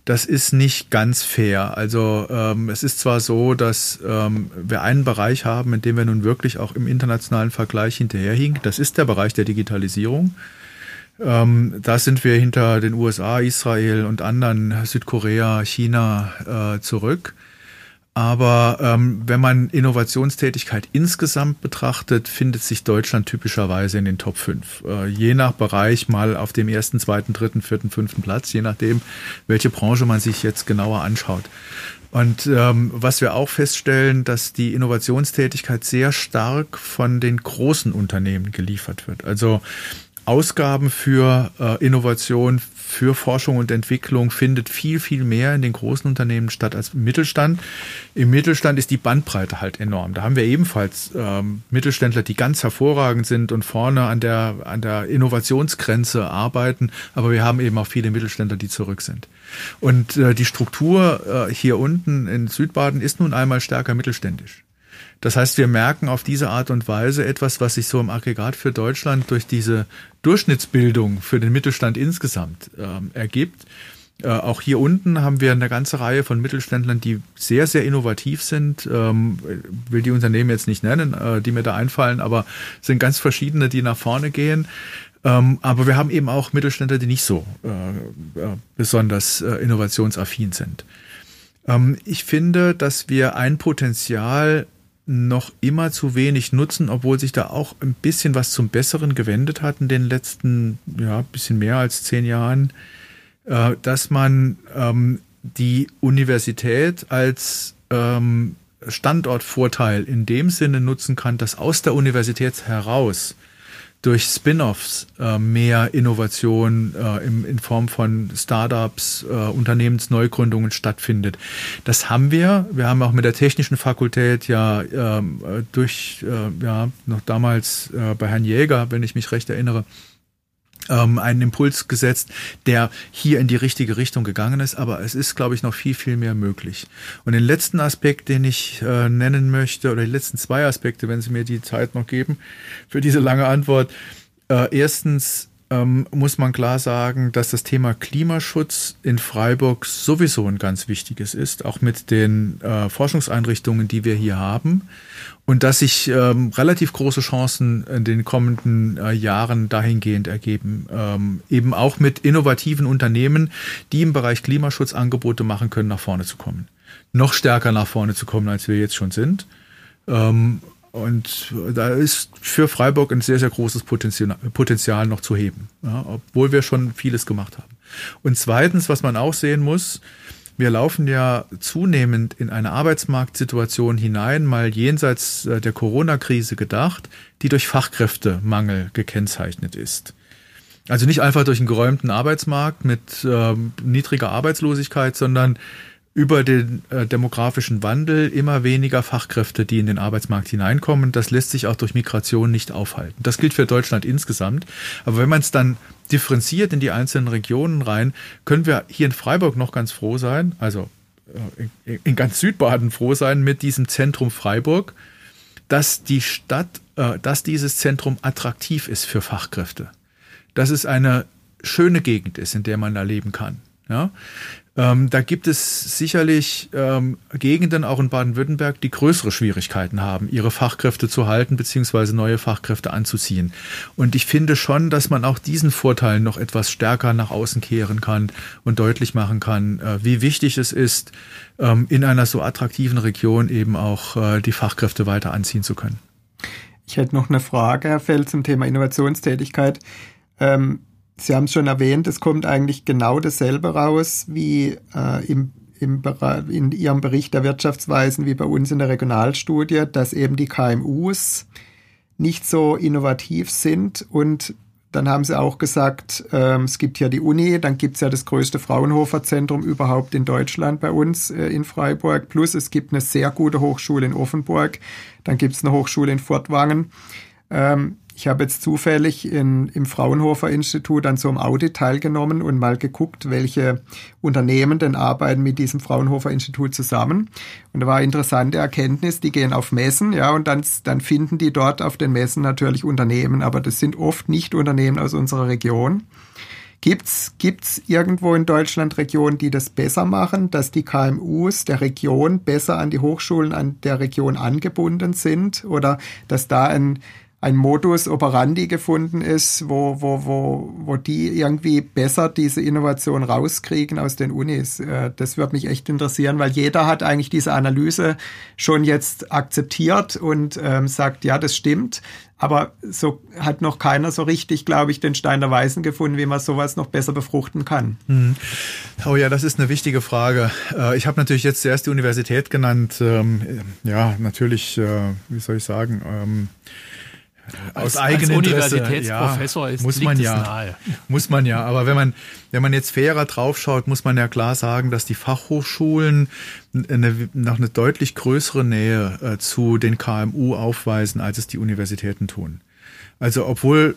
S1: das ist nicht ganz fair. Also ähm, es ist zwar so, dass ähm, wir einen Bereich haben, in dem wir nun wirklich auch im internationalen Vergleich hinterherhinken. Das ist der Bereich der Digitalisierung. Ähm, da sind wir hinter den USA, Israel und anderen Südkorea, China äh, zurück. Aber ähm, wenn man Innovationstätigkeit insgesamt betrachtet, findet sich Deutschland typischerweise in den Top 5. Äh, je nach Bereich mal auf dem ersten, zweiten, dritten, vierten, fünften Platz, je nachdem, welche Branche man sich jetzt genauer anschaut. Und ähm, was wir auch feststellen, dass die Innovationstätigkeit sehr stark von den großen Unternehmen geliefert wird. Also Ausgaben für äh, Innovation, für Forschung und Entwicklung findet viel, viel mehr in den großen Unternehmen statt als im Mittelstand. Im Mittelstand ist die Bandbreite halt enorm. Da haben wir ebenfalls ähm, Mittelständler, die ganz hervorragend sind und vorne an der, an der Innovationsgrenze arbeiten. Aber wir haben eben auch viele Mittelständler, die zurück sind. Und äh, die Struktur äh, hier unten in Südbaden ist nun einmal stärker mittelständisch. Das heißt, wir merken auf diese Art und Weise etwas, was sich so im Aggregat für Deutschland durch diese Durchschnittsbildung für den Mittelstand insgesamt ähm, ergibt. Äh, auch hier unten haben wir eine ganze Reihe von Mittelständlern, die sehr, sehr innovativ sind. Ähm, will die Unternehmen jetzt nicht nennen, äh, die mir da einfallen, aber sind ganz verschiedene, die nach vorne gehen. Ähm, aber wir haben eben auch Mittelständler, die nicht so äh, äh besonders äh, innovationsaffin sind. Ähm, ich finde, dass wir ein Potenzial noch immer zu wenig nutzen, obwohl sich da auch ein bisschen was zum Besseren gewendet hat in den letzten, ja, bisschen mehr als zehn Jahren, äh, dass man ähm, die Universität als ähm, Standortvorteil in dem Sinne nutzen kann, dass aus der Universität heraus durch Spin-offs äh, mehr Innovation äh, im, in Form von Startups, äh, Unternehmensneugründungen stattfindet. Das haben wir. Wir haben auch mit der Technischen Fakultät ja ähm, durch, äh, ja, noch damals äh, bei Herrn Jäger, wenn ich mich recht erinnere, ähm, einen Impuls gesetzt, der hier in die richtige Richtung gegangen ist, aber es ist, glaube ich, noch viel, viel mehr möglich. Und den letzten Aspekt, den ich äh, nennen möchte, oder die letzten zwei Aspekte, wenn Sie mir die Zeit noch geben, für diese lange Antwort. Äh, erstens ähm, muss man klar sagen, dass das Thema Klimaschutz in Freiburg sowieso ein ganz wichtiges ist, auch mit den äh, Forschungseinrichtungen, die wir hier haben. Und dass sich ähm, relativ große Chancen in den kommenden äh, Jahren dahingehend ergeben, ähm, eben auch mit innovativen Unternehmen, die im Bereich Klimaschutz Angebote machen können, nach vorne zu kommen. Noch stärker nach vorne zu kommen, als wir jetzt schon sind. Ähm, und da ist für Freiburg ein sehr, sehr großes Potenzial, noch zu heben, ja, obwohl wir schon vieles gemacht haben. Und zweitens, was man auch sehen muss, wir laufen ja zunehmend in eine Arbeitsmarktsituation hinein, mal jenseits äh, der Corona-Krise gedacht, die durch Fachkräftemangel gekennzeichnet ist. Also nicht einfach durch einen geräumten Arbeitsmarkt mit ähm, niedriger Arbeitslosigkeit, sondern über den äh, demografischen Wandel immer weniger Fachkräfte, die in den Arbeitsmarkt hineinkommen. Das lässt sich auch durch Migration nicht aufhalten. Das gilt für Deutschland insgesamt. Aber wenn man es dann differenziert in die einzelnen Regionen rein, können wir hier in Freiburg noch ganz froh sein, also äh, in ganz Südbaden froh sein mit diesem Zentrum Freiburg, dass die Stadt, äh, dass dieses Zentrum attraktiv ist für Fachkräfte. Dass es eine schöne Gegend ist, in der man da leben kann. Ja? Ähm, da gibt es sicherlich ähm, Gegenden, auch in Baden-Württemberg, die größere Schwierigkeiten haben, ihre Fachkräfte zu halten beziehungsweise neue Fachkräfte anzuziehen. Und ich finde schon, dass man auch diesen Vorteil noch etwas stärker nach außen kehren kann und deutlich machen kann, äh, wie wichtig es ist, ähm, in einer so attraktiven Region eben auch äh, die Fachkräfte weiter anziehen zu können.
S2: Ich hätte noch eine Frage, Herr Feld, zum Thema Innovationstätigkeit. Ähm, Sie haben es schon erwähnt, es kommt eigentlich genau dasselbe raus wie äh, im, im, in Ihrem Bericht der Wirtschaftsweisen wie bei uns in der Regionalstudie, dass eben die KMUs nicht so innovativ sind und dann haben sie auch gesagt, ähm, es gibt ja die Uni, dann gibt es ja das größte Fraunhofer-Zentrum überhaupt in Deutschland bei uns äh, in Freiburg. Plus es gibt eine sehr gute Hochschule in Offenburg, dann gibt es eine Hochschule in Fortwangen. Ähm, ich habe jetzt zufällig in, im Fraunhofer Institut an so einem Audit teilgenommen und mal geguckt, welche Unternehmen denn arbeiten mit diesem Fraunhofer Institut zusammen. Und da war eine interessante Erkenntnis, die gehen auf Messen, ja, und dann, dann finden die dort auf den Messen natürlich Unternehmen, aber das sind oft nicht Unternehmen aus unserer Region. Gibt's gibt's irgendwo in Deutschland Regionen, die das besser machen, dass die KMUs der Region besser an die Hochschulen an der Region angebunden sind oder dass da ein ein Modus operandi gefunden ist, wo, wo, wo, wo die irgendwie besser diese Innovation rauskriegen aus den Unis. Äh, das würde mich echt interessieren, weil jeder hat eigentlich diese Analyse schon jetzt akzeptiert und ähm, sagt, ja, das stimmt. Aber so hat noch keiner so richtig, glaube ich, den Stein der Weisen gefunden, wie man sowas noch besser befruchten kann.
S1: Mhm. Oh ja, das ist eine wichtige Frage. Äh, ich habe natürlich jetzt zuerst die Universität genannt. Ähm, ja, natürlich, äh, wie soll ich sagen, ähm,
S3: aus als, eigenem als Universitätsprofessor ja, ist
S1: muss man ja nahe. muss man ja aber wenn man wenn man jetzt fairer draufschaut muss man ja klar sagen dass die Fachhochschulen eine, noch eine deutlich größere Nähe äh, zu den KMU aufweisen als es die Universitäten tun also obwohl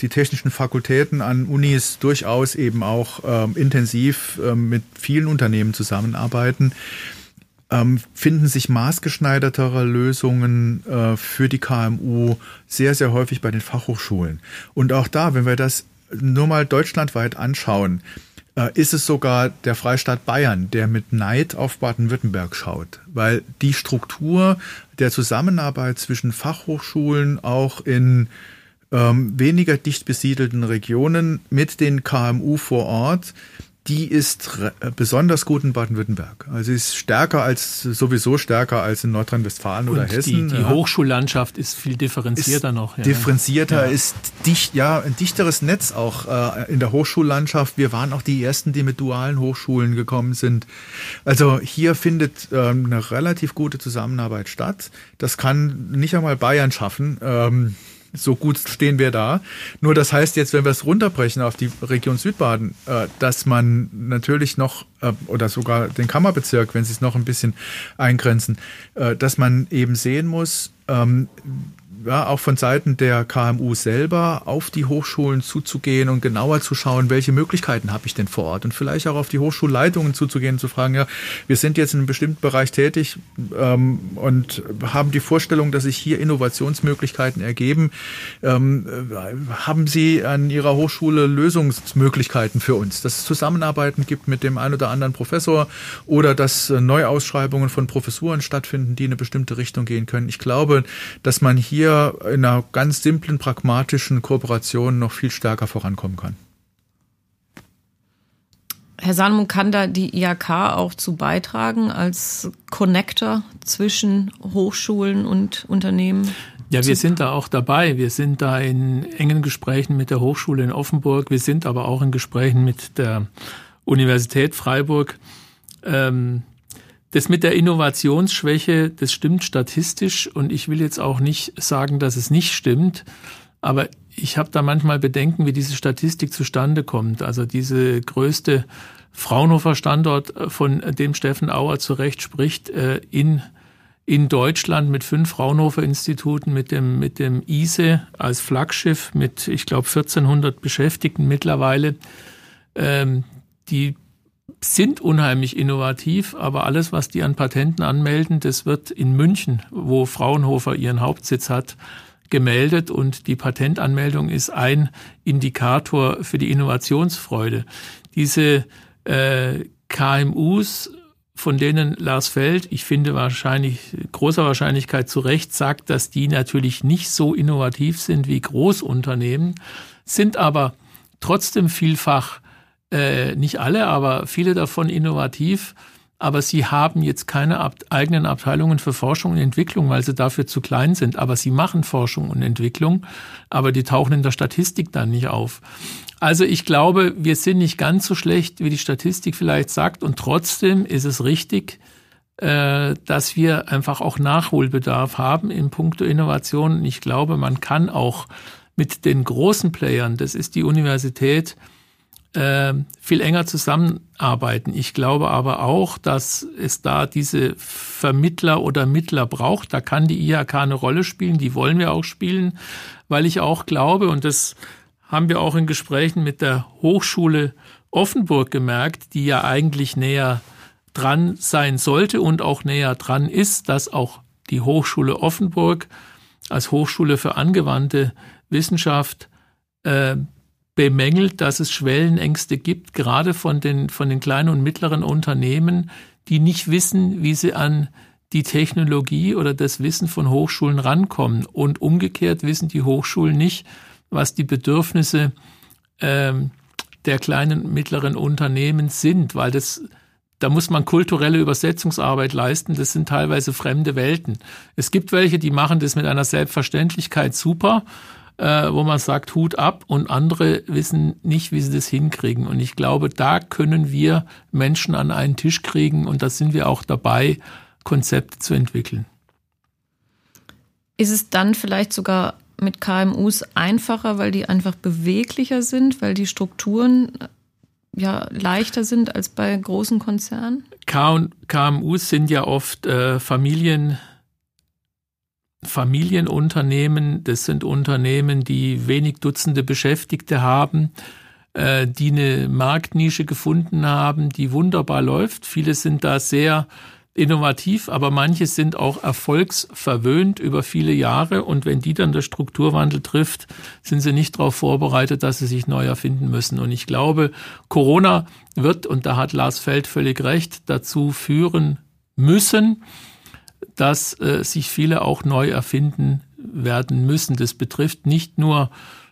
S1: die technischen Fakultäten an Unis durchaus eben auch ähm, intensiv ähm, mit vielen Unternehmen zusammenarbeiten ähm, finden sich maßgeschneidertere Lösungen äh, für die KMU sehr, sehr häufig bei den Fachhochschulen. Und auch da, wenn wir das nur mal deutschlandweit anschauen, äh, ist es sogar der Freistaat Bayern, der mit Neid auf Baden-Württemberg schaut, weil die Struktur der Zusammenarbeit zwischen Fachhochschulen auch in ähm, weniger dicht besiedelten Regionen mit den KMU vor Ort die ist besonders gut in Baden-Württemberg. Also ist stärker als sowieso stärker als in Nordrhein-Westfalen oder Hessen.
S3: Die, die ja. Hochschullandschaft ist viel differenzierter
S1: ist
S3: noch.
S1: Ja. Differenzierter ja. ist dicht, ja, ein dichteres Netz auch äh, in der Hochschullandschaft. Wir waren auch die ersten, die mit dualen Hochschulen gekommen sind. Also hier findet ähm, eine relativ gute Zusammenarbeit statt. Das kann nicht einmal Bayern schaffen. Ähm, so gut stehen wir da. Nur das heißt jetzt, wenn wir es runterbrechen auf die Region Südbaden, äh, dass man natürlich noch, äh, oder sogar den Kammerbezirk, wenn sie es noch ein bisschen eingrenzen, äh, dass man eben sehen muss, ähm, ja, auch von Seiten der KMU selber auf die Hochschulen zuzugehen und genauer zu schauen, welche Möglichkeiten habe ich denn vor Ort und vielleicht auch auf die Hochschulleitungen zuzugehen und zu fragen, ja, wir sind jetzt in einem bestimmten Bereich tätig ähm, und haben die Vorstellung, dass sich hier Innovationsmöglichkeiten ergeben. Ähm, äh, haben Sie an Ihrer Hochschule Lösungsmöglichkeiten für uns, dass es Zusammenarbeiten gibt mit dem einen oder anderen Professor oder dass Neuausschreibungen von Professuren stattfinden, die in eine bestimmte Richtung gehen können? Ich glaube, dass man hier hier in einer ganz simplen, pragmatischen Kooperation noch viel stärker vorankommen kann.
S4: Herr Salmon, kann da die IHK auch zu beitragen als Connector zwischen Hochschulen und Unternehmen?
S3: Ja, wir sind da auch dabei. Wir sind da in engen Gesprächen mit der Hochschule in Offenburg. Wir sind aber auch in Gesprächen mit der Universität Freiburg. Ähm, das mit der Innovationsschwäche, das stimmt statistisch und ich will jetzt auch nicht sagen, dass es nicht stimmt. Aber ich habe da manchmal Bedenken, wie diese Statistik zustande kommt. Also diese größte Fraunhofer Standort, äh, von dem Steffen Auer zu Recht spricht, äh, in, in Deutschland mit fünf Fraunhofer Instituten, mit dem, mit dem ISE als Flaggschiff mit, ich glaube, 1400 Beschäftigten mittlerweile. Ähm, die sind unheimlich innovativ, aber alles, was die an Patenten anmelden, das wird in München, wo Fraunhofer ihren Hauptsitz hat, gemeldet und die Patentanmeldung ist ein Indikator für die Innovationsfreude. Diese äh, KMUs, von denen Lars Feld, ich finde wahrscheinlich, großer Wahrscheinlichkeit zu Recht sagt, dass die natürlich nicht so innovativ sind wie Großunternehmen, sind aber trotzdem vielfach, äh, nicht alle, aber viele davon innovativ aber sie haben jetzt keine ab eigenen Abteilungen für Forschung und Entwicklung, weil sie dafür zu klein sind. Aber sie machen Forschung und Entwicklung, aber die tauchen in der Statistik dann nicht auf. Also ich glaube, wir sind nicht ganz so schlecht, wie die Statistik vielleicht sagt. Und trotzdem ist es richtig, äh, dass wir einfach auch Nachholbedarf haben in puncto Innovation. Ich glaube, man kann auch mit den großen Playern, das ist die Universität, äh, viel enger zusammenarbeiten. Ich glaube aber auch, dass es da diese Vermittler oder Mittler braucht. Da kann die IHK eine Rolle spielen, die wollen wir auch spielen, weil ich auch glaube, und das haben wir auch in Gesprächen mit der Hochschule Offenburg gemerkt, die ja eigentlich näher dran sein sollte und auch näher dran ist, dass auch die Hochschule Offenburg als Hochschule für angewandte Wissenschaft äh, bemängelt, dass es Schwellenängste gibt, gerade von den, von den kleinen und mittleren Unternehmen, die nicht wissen, wie sie an die Technologie oder das Wissen von Hochschulen rankommen. Und umgekehrt wissen die Hochschulen nicht, was die Bedürfnisse ähm, der kleinen und mittleren Unternehmen sind, weil das da muss man kulturelle Übersetzungsarbeit leisten. Das sind teilweise fremde Welten. Es gibt welche, die machen das mit einer Selbstverständlichkeit super äh, wo man sagt, Hut ab und andere wissen nicht, wie sie das hinkriegen. Und ich glaube, da können wir Menschen an einen Tisch kriegen und da sind wir auch dabei, Konzepte zu entwickeln.
S4: Ist es dann vielleicht sogar mit KMUs einfacher, weil die einfach beweglicher sind, weil die Strukturen äh, ja leichter sind als bei großen Konzernen?
S3: KMUs sind ja oft äh, Familien Familienunternehmen, das sind Unternehmen, die wenig Dutzende Beschäftigte haben, äh, die eine Marktnische gefunden haben, die wunderbar läuft. Viele sind da sehr innovativ, aber manche sind auch erfolgsverwöhnt über viele Jahre und wenn die dann der Strukturwandel trifft, sind sie nicht darauf vorbereitet, dass sie sich neu erfinden müssen. Und ich glaube, Corona wird, und da hat Lars Feld völlig recht, dazu führen müssen, dass äh, sich viele auch neu erfinden werden müssen. Das betrifft nicht nur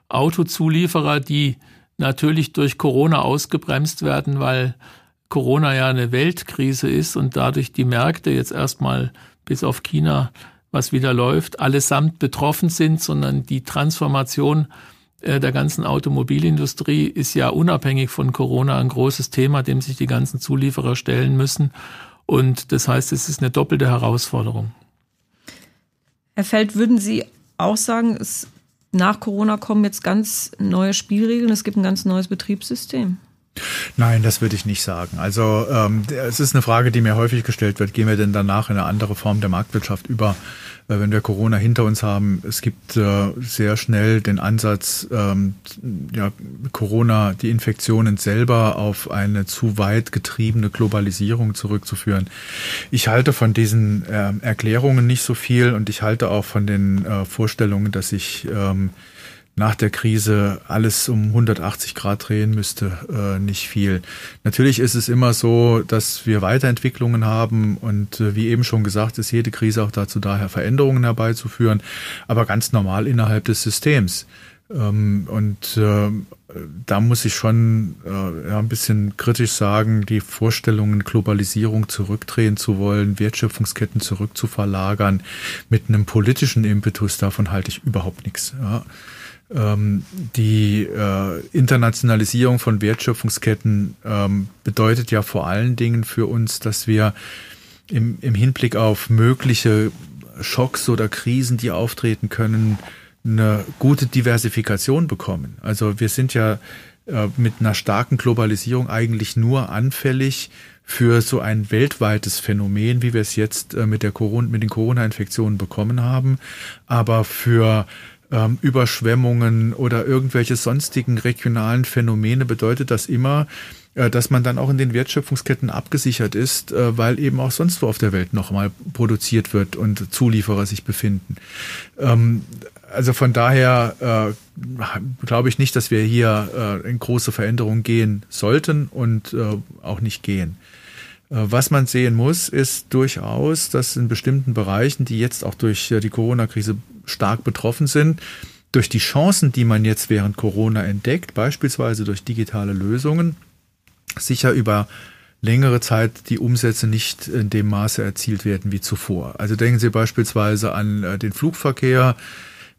S3: Autozulieferer, die natürlich durch Corona ausgebremst werden, weil Corona ja eine Weltkrise ist und dadurch die Märkte jetzt erstmal bis auf China, was wieder läuft, allesamt betroffen sind, sondern die Transformation äh, der ganzen Automobilindustrie ist ja unabhängig von Corona ein großes Thema, dem sich die ganzen Zulieferer stellen müssen. Und das heißt, es ist eine doppelte Herausforderung.
S4: Herr Feld, würden Sie auch sagen, es, nach Corona kommen jetzt ganz neue Spielregeln, es gibt ein ganz neues Betriebssystem?
S1: Nein, das würde ich nicht sagen. Also ähm, es ist eine Frage, die mir häufig gestellt wird. Gehen wir denn danach in eine andere Form der Marktwirtschaft über? Äh, wenn wir Corona hinter uns haben. Es gibt äh, sehr schnell den Ansatz, ähm, ja, Corona, die Infektionen selber auf eine zu weit getriebene Globalisierung zurückzuführen. Ich halte von diesen äh, Erklärungen nicht so viel und ich halte auch von den äh, Vorstellungen, dass ich ähm, nach der Krise alles um 180 Grad drehen müsste, äh, nicht viel. Natürlich ist es immer so, dass wir Weiterentwicklungen haben und äh, wie eben schon gesagt, ist jede Krise auch dazu daher Veränderungen herbeizuführen, aber ganz normal innerhalb des Systems. Ähm, und äh, da muss ich schon äh, ja, ein bisschen kritisch sagen, die Vorstellungen, Globalisierung zurückdrehen zu wollen, Wertschöpfungsketten zurückzuverlagern mit einem politischen Impetus, davon halte ich überhaupt nichts. Ja ähm, die äh, Internationalisierung von Wertschöpfungsketten ähm, bedeutet ja vor allen Dingen für uns, dass wir im, im Hinblick auf mögliche Schocks oder Krisen, die auftreten können, eine gute Diversifikation bekommen. Also wir sind ja äh, mit einer starken Globalisierung eigentlich nur anfällig für so ein weltweites Phänomen, wie wir es jetzt äh, mit, der Corona, mit den Corona-Infektionen bekommen haben. Aber für ähm, Überschwemmungen oder irgendwelche sonstigen regionalen Phänomene bedeutet das immer, äh, dass man dann auch in den Wertschöpfungsketten abgesichert ist, weil eben auch sonst wo auf der Welt nochmal produziert wird und Zulieferer sich befinden. Also von daher äh, glaube ich nicht, dass wir hier äh, in große Veränderungen gehen sollten und äh, auch nicht gehen. Äh, was man sehen muss, ist durchaus, dass in bestimmten Bereichen, die jetzt auch durch die Corona-Krise stark betroffen sind, durch die Chancen, die man jetzt während Corona entdeckt, beispielsweise durch digitale Lösungen, sicher über längere Zeit die Umsätze nicht in dem Maße erzielt werden wie zuvor. Also denken Sie beispielsweise an äh, den Flugverkehr,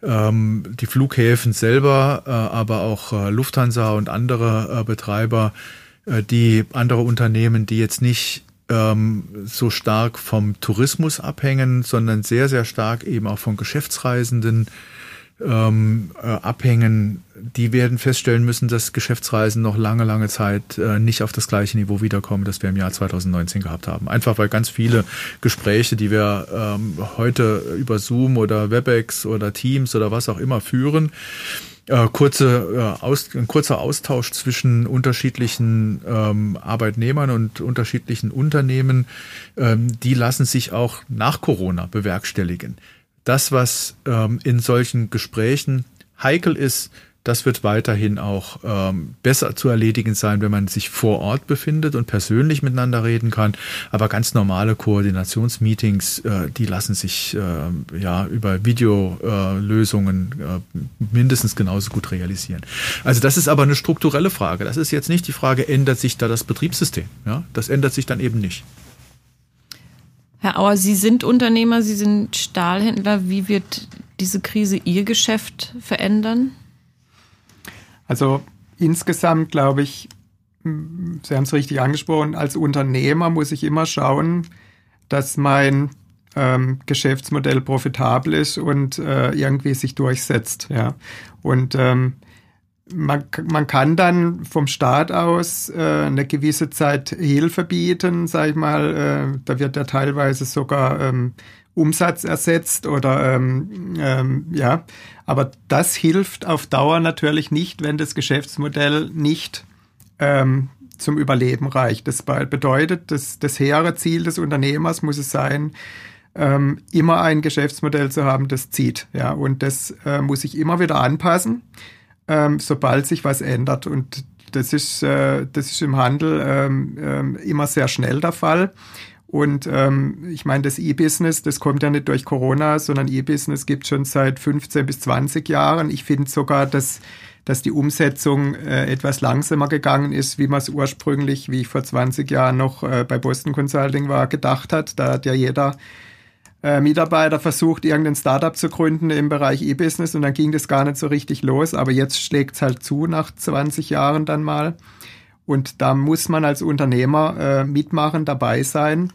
S1: die Flughäfen selber, äh, aber auch äh, Lufthansa und andere Betreiber, die andere Unternehmen, die jetzt nicht ähm, so stark vom Tourismus abhängen, sondern sehr, sehr stark eben auch von Geschäftsreisenden ähm, äh, abhängen, die werden feststellen müssen, dass Geschäftsreisen noch lange, lange Zeit äh, nicht auf das gleiche Niveau wiederkommen, das wir im Jahr 2019 gehabt haben. Einfach weil ganz viele Gespräche, die wir ähm, heute über Zoom oder WebEx oder Teams oder was auch immer führen, äh, kurze, äh, ein kurzer Austausch zwischen unterschiedlichen ähm, Arbeitnehmern und unterschiedlichen Unternehmen, ähm, die lassen sich auch nach Corona bewerkstelligen das, was ähm, in solchen Gesprächen heikel ist, das wird weiterhin auch ähm, besser zu erledigen sein, wenn man sich vor Ort befindet und persönlich miteinander reden kann. Aber ganz normale Koordinationsmeetings, äh, die lassen sich äh, ja über Videolösungen äh, mindestens genauso gut realisieren. Also das ist aber eine strukturelle Frage. Das ist jetzt nicht die Frage, ändert sich da das Betriebssystem? Ja, das ändert sich dann eben nicht.
S4: Herr Auer, Sie sind Unternehmer, Sie sind Stahlhändler. Wie wird diese Krise Ihr Geschäft verändern?
S2: Also insgesamt glaube ich, Sie haben es richtig angesprochen, als Unternehmer muss ich immer schauen, dass mein ähm, Geschäftsmodell profitabel ist und äh, irgendwie sich durchsetzt. Ja. Und ähm, man, man kann dann vom Staat aus äh, eine gewisse Zeit Hilfe bieten, sag ich mal. Äh, da wird ja teilweise sogar ähm, Umsatz ersetzt oder ähm, ähm, ja. Aber das hilft auf Dauer natürlich nicht, wenn das Geschäftsmodell nicht ähm, zum Überleben reicht. Das bedeutet, dass das hehre Ziel des Unternehmers muss es sein, ähm, immer ein Geschäftsmodell zu haben, das zieht. Ja, und das äh, muss sich immer wieder anpassen ähm, sobald sich was ändert. Und das ist, äh, das ist im Handel ähm, ähm, immer sehr schnell der Fall. Und ähm, ich meine, das E-Business, das kommt ja nicht durch Corona, sondern E-Business gibt schon seit 15 bis 20 Jahren. Ich finde sogar, dass, dass die Umsetzung äh, etwas langsamer gegangen ist, wie man es ursprünglich, wie ich vor 20 Jahren noch äh, bei Boston Consulting war, gedacht hat. Da hat ja jeder äh, Mitarbeiter versucht, irgendein Startup zu gründen im Bereich E-Business und dann ging das gar nicht so richtig los. Aber jetzt schlägt es halt zu nach 20 Jahren dann mal. Und da muss man als Unternehmer äh, mitmachen, dabei sein.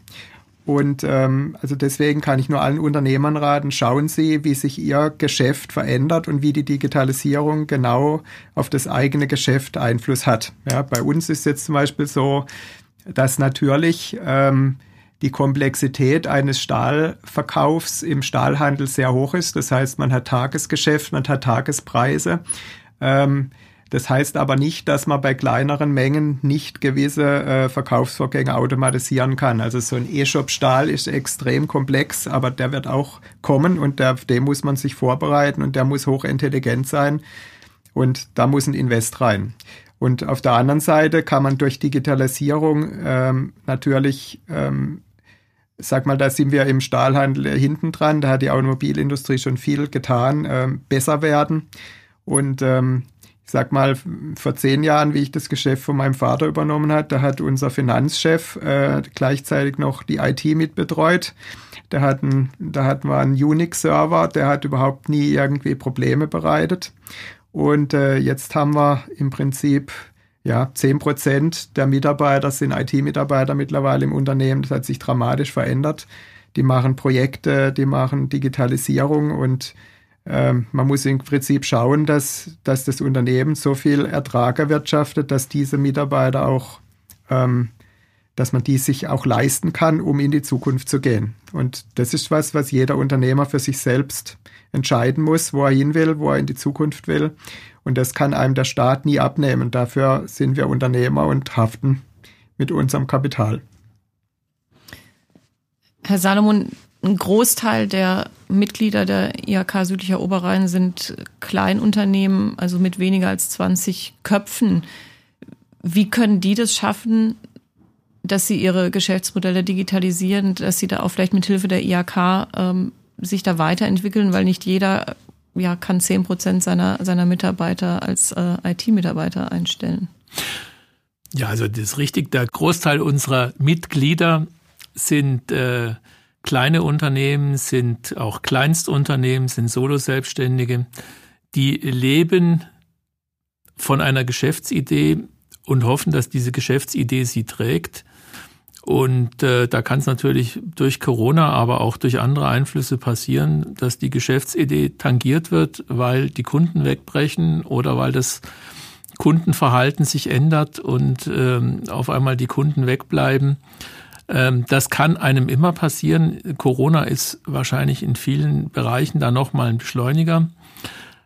S2: Und ähm, also deswegen kann ich nur allen Unternehmern raten, schauen Sie, wie sich Ihr Geschäft verändert und wie die Digitalisierung genau auf das eigene Geschäft Einfluss hat. Ja, bei uns ist jetzt zum Beispiel so, dass natürlich ähm, die Komplexität eines Stahlverkaufs im Stahlhandel sehr hoch ist. Das heißt, man hat Tagesgeschäft, man hat Tagespreise. Ähm, das heißt aber nicht, dass man bei kleineren Mengen nicht gewisse äh, Verkaufsvorgänge automatisieren kann. Also so ein E-Shop-Stahl ist extrem komplex, aber der wird auch kommen und der, dem muss man sich vorbereiten und der muss hochintelligent sein und da muss ein Invest rein. Und auf der anderen Seite kann man durch Digitalisierung ähm, natürlich ähm, sag mal, da sind wir im Stahlhandel hinten dran. Da hat die Automobilindustrie schon viel getan, ähm, besser werden. Und ähm, ich sag mal, vor zehn Jahren, wie ich das Geschäft von meinem Vater übernommen hat, da hat unser Finanzchef äh, gleichzeitig noch die IT mitbetreut. Der hat ein, da hatten wir einen Unix-Server, der hat überhaupt nie irgendwie Probleme bereitet. Und äh, jetzt haben wir im Prinzip ja, 10 Prozent der Mitarbeiter sind IT-Mitarbeiter mittlerweile im Unternehmen. Das hat sich dramatisch verändert. Die machen Projekte, die machen Digitalisierung und Ähm, man muss im Prinzip schauen, dass, dass das Unternehmen so viel Ertrag erwirtschaftet, dass diese Mitarbeiter auch, ähm, dass man die sich auch leisten kann, um in die Zukunft zu gehen. Und das ist was, was jeder Unternehmer für sich selbst entscheiden muss, wo er hin will, wo er in die Zukunft will. Und das kann einem der Staat nie abnehmen. Dafür sind wir Unternehmer und haften mit unserem Kapital.
S4: Herr Salomon, ein Großteil der Mitglieder der IHK Südlicher Oberrhein sind Kleinunternehmen, also mit weniger als 20 Köpfen. Wie können die das schaffen, dass sie ihre Geschäftsmodelle digitalisieren, dass sie da auch vielleicht mit Hilfe der IHK ähm, sich da weiterentwickeln, weil nicht jeder ja, kann 10 Prozent seiner, seiner Mitarbeiter als äh, IT-Mitarbeiter einstellen.
S3: Ja, also das ist richtig. Der Großteil unserer Mitglieder sind äh, kleine Unternehmen, sind auch Kleinstunternehmen, sind Solo-Selbstständige, die leben von einer Geschäftsidee und hoffen, dass diese Geschäftsidee sie trägt. Und äh, da kann es natürlich durch Corona, aber auch durch andere Einflüsse passieren, dass die Geschäftsidee tangiert wird, weil die Kunden wegbrechen oder weil das Kundenverhalten sich ändert und ähm, auf einmal die Kunden wegbleiben. Ähm, das kann einem immer passieren. Corona ist wahrscheinlich in vielen Bereichen da nochmal ein Beschleuniger.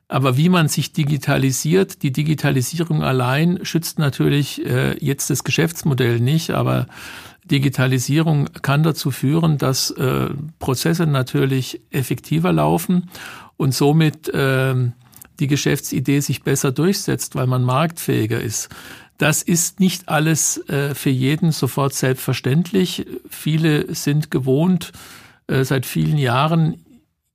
S3: Aber wie man sich digitalisiert, die Digitalisierung allein schützt natürlich äh, jetzt das Geschäftsmodell nicht, aber Digitalisierung kann dazu führen, dass äh, Prozesse natürlich effektiver laufen und somit äh, die Geschäftsidee sich besser durchsetzt, weil man marktfähiger ist. Das ist nicht alles äh, für jeden sofort selbstverständlich. Viele sind gewohnt, äh, seit vielen Jahren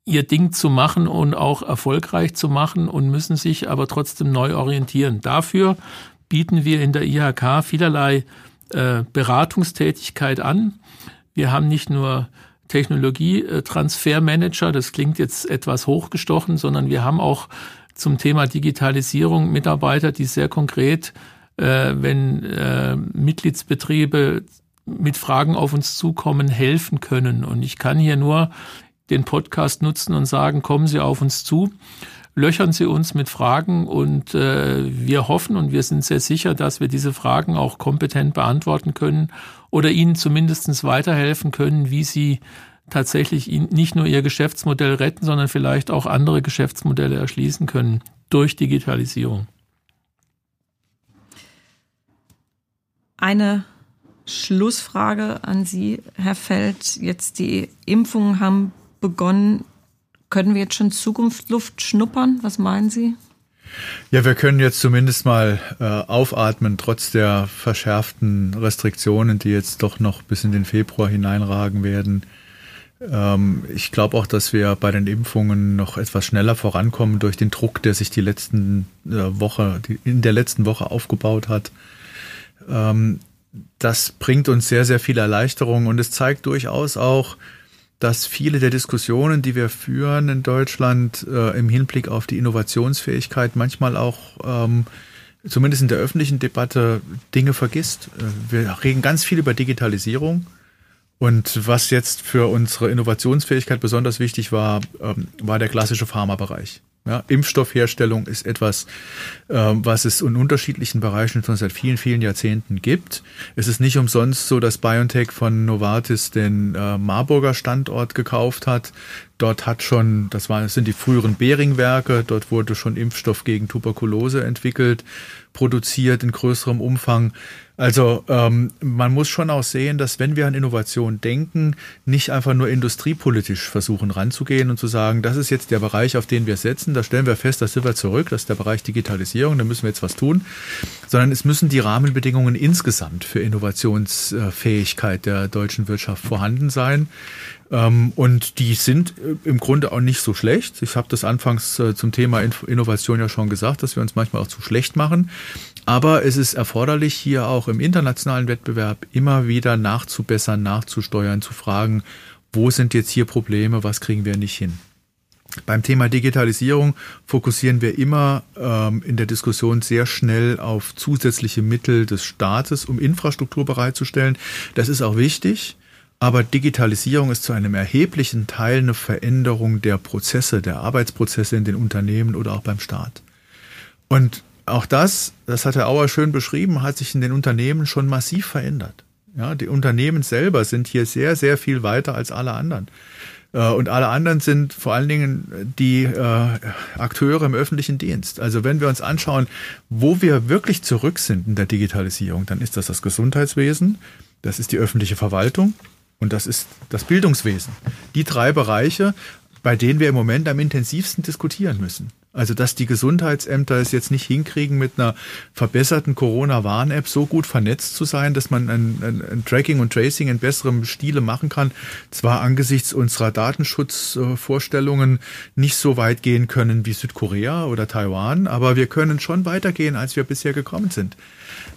S3: ihr Ding zu machen und auch erfolgreich zu machen und müssen sich aber trotzdem neu orientieren. Dafür bieten wir in der IHK vielerlei äh, Beratungstätigkeit an. Wir haben nicht nur Technologietransfermanager, das klingt jetzt etwas hochgestochen, sondern wir haben auch zum Thema Digitalisierung Mitarbeiter, die sehr konkret äh, wenn äh, Mitgliedsbetriebe mit Fragen auf uns zukommen, helfen können. Und ich kann hier nur den Podcast nutzen und sagen, kommen Sie auf uns zu, löchern Sie uns mit Fragen und äh, wir hoffen und wir sind sehr sicher, dass wir diese Fragen auch kompetent beantworten können oder Ihnen zumindest weiterhelfen können, wie Sie tatsächlich nicht nur Ihr Geschäftsmodell retten, sondern vielleicht auch andere Geschäftsmodelle erschließen können durch Digitalisierung.
S4: Eine Schlussfrage an Sie, Herr Feld. Jetzt die Impfungen haben begonnen. Können wir jetzt schon Zukunftsluft schnuppern? Was meinen Sie?
S1: Ja, wir können jetzt zumindest mal äh, aufatmen, trotz der verschärften Restriktionen, die jetzt doch noch bis in den Februar hineinragen werden. Ähm, ich glaube auch, dass wir bei den Impfungen noch etwas schneller vorankommen durch den Druck, der sich die letzten äh, Woche, die in der letzten Woche aufgebaut hat. Ähm, das bringt uns sehr, sehr viel Erleichterung und es zeigt durchaus auch, dass viele der Diskussionen, die wir führen in Deutschland äh, im Hinblick auf die Innovationsfähigkeit manchmal auch ähm, zumindest in der öffentlichen Debatte Dinge vergisst. Äh, wir reden ganz viel über Digitalisierung. Und was jetzt für unsere Innovationsfähigkeit besonders wichtig war, ähm, war der klassische Pharmabereich. Ja, Impfstoffherstellung ist etwas, äh, was es in unterschiedlichen Bereichen schon seit vielen, vielen Jahrzehnten gibt. Es ist nicht umsonst so, dass BioNTech von Novartis den äh, Marburger Standort gekauft hat. Dort hat schon, das, war, das sind die früheren Behring-Werke, dort wurde schon Impfstoff gegen Tuberkulose entwickelt, produziert in größerem Umfang. Also ähm, man muss schon auch sehen, dass wenn wir an Innovation denken, nicht einfach nur industriepolitisch versuchen ranzugehen und zu sagen, das ist jetzt der Bereich, auf den wir setzen, da stellen wir fest, da sind wir zurück, das ist der Bereich Digitalisierung, da müssen wir jetzt was tun, sondern es müssen die Rahmenbedingungen insgesamt für Innovationsfähigkeit der deutschen Wirtschaft vorhanden sein. Ähm, und die sind äh, im Grunde auch nicht so schlecht. Ich habe das anfangs äh, zum Thema Innovation ja schon gesagt, dass wir uns manchmal auch zu schlecht machen. Aber es ist erforderlich, hier auch im internationalen Wettbewerb immer wieder nachzubessern, nachzusteuern, zu fragen, wo sind jetzt hier Probleme, was kriegen wir nicht hin. Beim Thema Digitalisierung fokussieren wir immer ähm, in der Diskussion sehr schnell auf zusätzliche Mittel des Staates, um Infrastruktur bereitzustellen. Das ist auch wichtig. Aber Digitalisierung ist zu einem erheblichen Teil eine Veränderung der Prozesse, der Arbeitsprozesse in den Unternehmen oder auch beim Staat. Und auch das, das hat Herr Auer schön beschrieben, hat sich in den Unternehmen schon massiv verändert. Ja, die Unternehmen selber sind hier sehr, sehr viel weiter als alle anderen. Äh, und alle anderen sind vor allen Dingen die äh, Akteure im öffentlichen Dienst. Also wenn wir uns anschauen, wo wir wirklich zurück sind in der Digitalisierung, dann ist das das Gesundheitswesen, das ist die öffentliche Verwaltung und das ist das Bildungswesen. Die drei Bereiche, bei denen wir im Moment am intensivsten diskutieren müssen. Also, dass die Gesundheitsämter es jetzt nicht hinkriegen, mit einer verbesserten Corona-Warn-App so gut vernetzt zu sein, dass man ein, ein, ein, Tracking und Tracing in besserem Stile machen kann. Zwar angesichts unserer Datenschutzvorstellungen nicht so weit gehen können wie Südkorea oder Taiwan, aber wir können schon weitergehen, als wir bisher gekommen sind.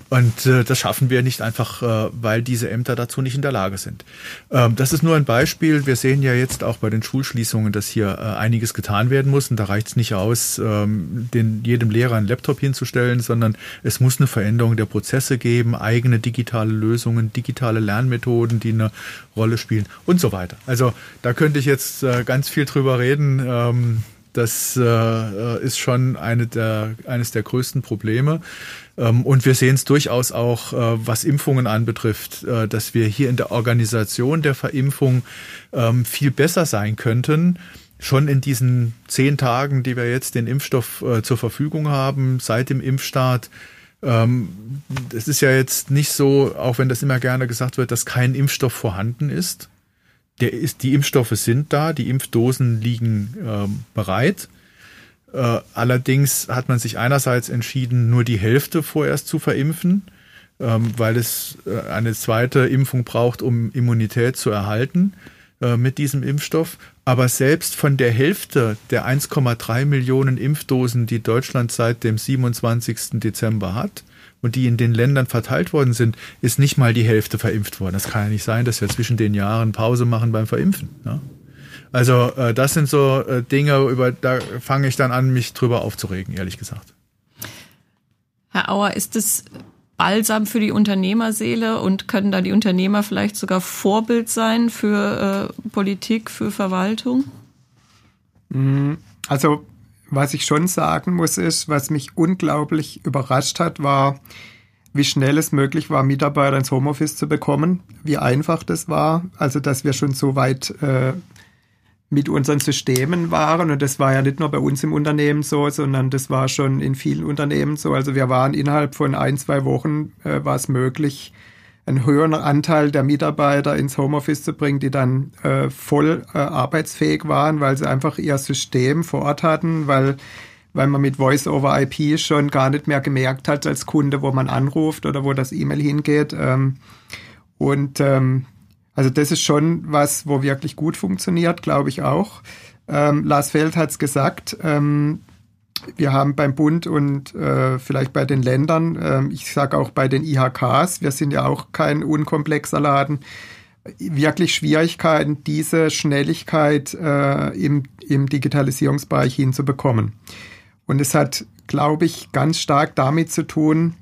S1: Und äh, das schaffen wir nicht einfach, äh, weil diese Ämter dazu nicht in der Lage sind. Ähm, das ist nur ein Beispiel. Wir sehen ja jetzt auch bei den Schulschließungen, dass hier äh, einiges getan werden muss. Und da reicht es nicht aus, ähm, den, jedem Lehrer einen Laptop hinzustellen, sondern es muss eine Veränderung der Prozesse geben, eigene digitale Lösungen, digitale Lernmethoden, die eine Rolle spielen und so weiter. Also da könnte ich jetzt äh, ganz viel drüber reden. Ähm, das äh, ist schon eine der, eines der größten Probleme. Ähm, und wir sehen es durchaus auch, äh, was Impfungen anbetrifft, äh, dass wir hier in der Organisation der Verimpfung ähm, viel besser sein könnten. Schon in diesen zehn Tagen, die wir jetzt den Impfstoff äh, zur Verfügung haben, seit dem Impfstart, ähm, es ist ja jetzt nicht so, auch wenn das immer gerne gesagt wird, dass kein Impfstoff vorhanden ist der ist, die Impfstoffe sind da, die Impfdosen liegen bereit. Äh, allerdings hat man sich einerseits entschieden, nur die Hälfte vorerst zu verimpfen, ähm, weil es äh, eine zweite Impfung braucht, um Immunität zu erhalten äh, mit diesem Impfstoff. Aber selbst von der Hälfte der 1,3 Millionen Impfdosen, die Deutschland seit dem 27. Dezember hat, und die in den Ländern verteilt worden sind, ist nicht mal die Hälfte verimpft worden. Das kann ja nicht sein, dass wir zwischen den Jahren Pause machen beim Verimpfen. Ja? Also äh, das sind so äh, Dinge, über da fange ich dann an, mich drüber aufzuregen, ehrlich gesagt.
S4: Herr Auer, ist es Balsam für die Unternehmerseele und können da die Unternehmer vielleicht sogar Vorbild sein für äh, Politik, für Verwaltung?
S2: Mhm. Also was ich schon sagen muss, ist, was mich unglaublich überrascht hat, war, wie schnell es möglich war, Mitarbeiter ins Homeoffice zu bekommen, wie einfach das war, also dass wir schon so weit äh, mit unseren Systemen waren. Und das war ja nicht nur bei uns im Unternehmen so, sondern das war schon in vielen Unternehmen so. Also wir waren innerhalb von ein, zwei Wochen, äh, war es möglich, einen höheren Anteil der Mitarbeiter ins Homeoffice zu bringen, die dann äh, voll äh, arbeitsfähig waren, weil sie einfach ihr System vor Ort hatten, weil weil man mit Voice over IP schon gar nicht mehr gemerkt hat als Kunde, wo man anruft oder wo das E-Mail hingeht. Ähm, und ähm, also das ist schon was, wo wirklich gut funktioniert, glaube ich auch. Ähm, Lars Feld hat es gesagt, ähm, wir haben beim Bund und äh, vielleicht bei den Ländern, äh, ich sage auch bei den IHKs, wir sind ja auch kein unkomplexer Laden, wirklich Schwierigkeiten, diese Schnelligkeit äh, im, im Digitalisierungsbereich hinzubekommen. Und es hat, glaube ich, ganz stark damit zu tun,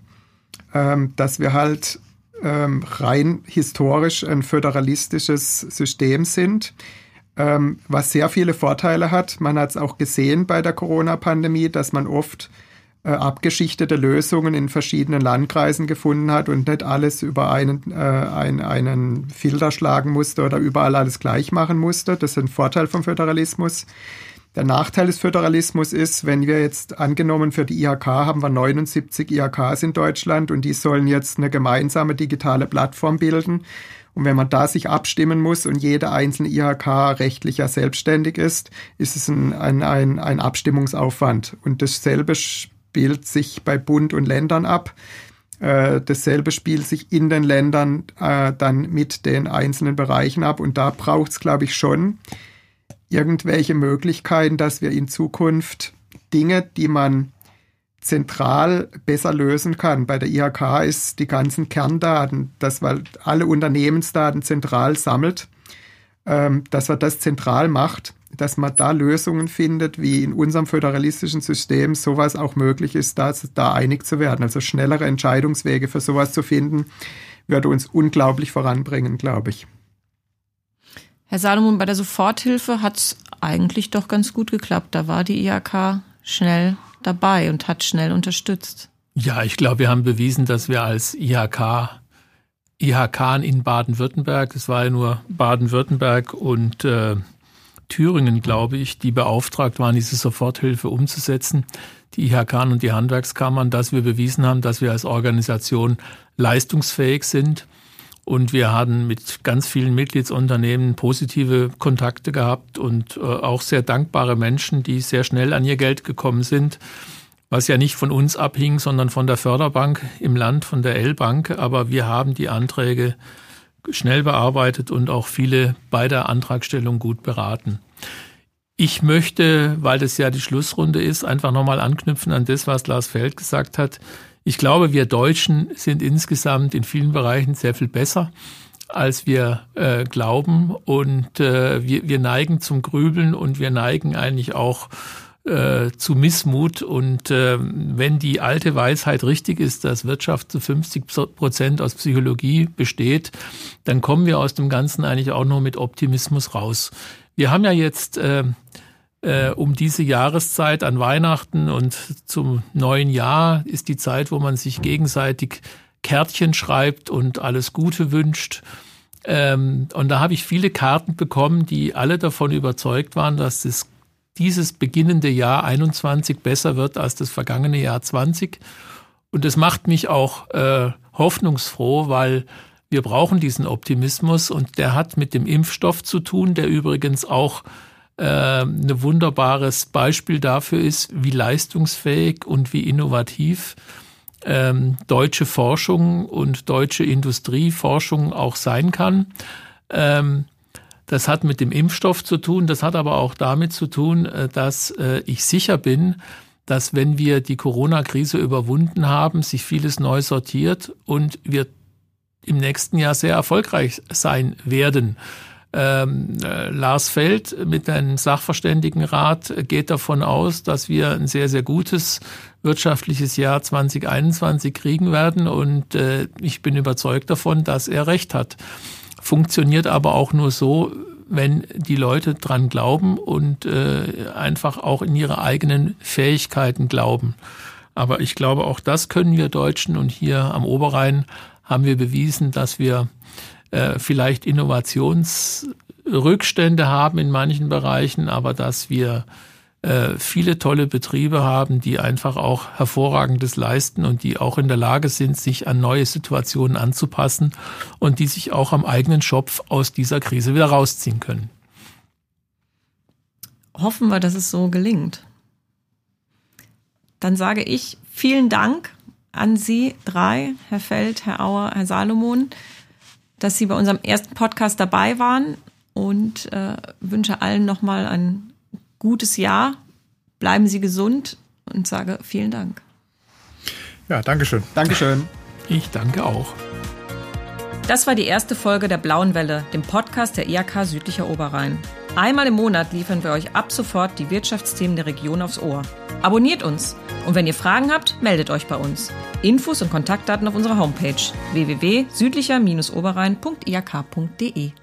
S2: ähm, dass wir halt ähm, rein historisch ein föderalistisches System sind ähm, was sehr viele Vorteile hat. Man hat es auch gesehen bei der Corona-Pandemie, dass man oft äh, abgeschichtete Lösungen in verschiedenen Landkreisen gefunden hat und nicht alles über einen, äh, einen, einen Filter schlagen musste oder überall alles gleich machen musste. Das ist ein Vorteil vom Föderalismus. Der Nachteil des Föderalismus ist, wenn wir jetzt angenommen für die IHK haben wir 79 IHKs in Deutschland und die sollen jetzt eine gemeinsame digitale Plattform bilden. Und wenn man da sich abstimmen muss und jede einzelne IHK rechtlich ja selbstständig ist, ist es ein, ein, ein, ein Abstimmungsaufwand. Und dasselbe spielt sich bei Bund und Ländern ab. Äh, dasselbe spielt sich in den Ländern äh, dann mit den einzelnen Bereichen ab. Und da braucht es, glaube ich, schon irgendwelche Möglichkeiten, dass wir in Zukunft Dinge, die man zentral besser lösen kann. Bei der IHK ist die ganzen Kerndaten, dass man alle Unternehmensdaten zentral sammelt, ähm, dass man das zentral macht, dass man da Lösungen findet, wie in unserem föderalistischen System sowas auch möglich ist, da, da einig zu werden. Also schnellere Entscheidungswege für sowas zu finden, würde uns unglaublich voranbringen, glaube ich.
S4: Herr Salomon, bei der Soforthilfe hat es eigentlich doch ganz gut geklappt. Da war die IHK schnell dabei und hat schnell unterstützt.
S3: Ja, ich glaube, wir haben bewiesen, dass wir als IHK, IHK in Baden-Württemberg, es war ja nur Baden-Württemberg und äh, Thüringen, glaube ich, die beauftragt waren, diese Soforthilfe umzusetzen, die IHK und die Handwerkskammern, dass wir bewiesen haben, dass wir als Organisation leistungsfähig sind. Und wir hatten mit ganz vielen Mitgliedsunternehmen positive Kontakte gehabt und äh, auch sehr dankbare Menschen, die sehr schnell an ihr Geld gekommen sind, was ja nicht von uns abhing, sondern von der Förderbank im Land, von der L-Bank. Aber wir haben die Anträge schnell bearbeitet und auch viele bei der Antragstellung gut beraten. Ich möchte, weil das ja die Schlussrunde ist, einfach nochmal anknüpfen an das, was Lars Feld gesagt hat. Ich glaube, wir Deutschen sind insgesamt in vielen Bereichen sehr viel besser, als wir äh, glauben. Und äh, wir, wir neigen zum Grübeln und wir neigen eigentlich auch äh, zu Missmut. Und äh, wenn die alte Weisheit richtig ist, dass Wirtschaft zu 50 Prozent aus Psychologie besteht, dann kommen wir aus dem Ganzen eigentlich auch nur mit Optimismus raus. Wir haben ja jetzt äh, äh, um diese Jahreszeit an Weihnachten und zum neuen Jahr ist die Zeit, wo man sich gegenseitig Kärtchen schreibt und alles Gute wünscht. Ähm, und da habe ich viele Karten bekommen, die alle davon überzeugt waren, dass das, dieses beginnende Jahr 21 besser wird als das vergangene Jahr 20. Und das macht mich auch äh, hoffnungsfroh, weil wir brauchen diesen Optimismus und der hat mit dem Impfstoff zu tun, der übrigens auch äh, ein wunderbares Beispiel dafür ist, wie leistungsfähig und wie innovativ ähm, deutsche Forschung und deutsche Industrieforschung auch sein kann. Ähm, das hat mit dem Impfstoff zu tun, das hat aber auch damit zu tun, äh, dass äh, ich sicher bin, dass wenn wir die Corona-Krise überwunden haben, sich vieles neu sortiert und wir im nächsten Jahr sehr erfolgreich sein werden. Ähm, äh, Lars Feld mit einem Sachverständigenrat geht davon aus, dass wir ein sehr, sehr gutes wirtschaftliches Jahr 2021 kriegen werden und äh, ich bin überzeugt davon, dass er recht hat. Funktioniert aber auch nur so, wenn die Leute dran glauben und äh, einfach auch in ihre eigenen Fähigkeiten glauben. Aber ich glaube, auch das können wir Deutschen und hier am Oberrhein haben wir bewiesen, dass wir äh, vielleicht Innovationsrückstände haben in manchen Bereichen, aber dass wir äh, viele tolle Betriebe haben, die einfach auch hervorragendes leisten und die auch in der Lage sind, sich an neue Situationen anzupassen und die sich auch am eigenen Schopf aus dieser Krise wieder rausziehen können.
S4: Hoffen wir, dass es so gelingt. Dann sage ich vielen Dank an Sie drei, Herr Feld, Herr Auer, Herr Salomon dass Sie bei unserem ersten Podcast dabei waren und äh, wünsche allen nochmal ein gutes Jahr. Bleiben Sie gesund und sage vielen Dank.
S1: Ja, Dankeschön.
S2: Dankeschön.
S3: Ich danke auch.
S4: Das war die erste Folge der Blauen Welle, dem Podcast der IHK Südlicher Oberrhein. Einmal im Monat liefern wir euch ab sofort die Wirtschaftsthemen der Region aufs Ohr. Abonniert uns und wenn ihr Fragen habt, meldet euch bei uns. Infos und Kontaktdaten auf unserer Homepage www.südlicher-oberrhein.iak.de.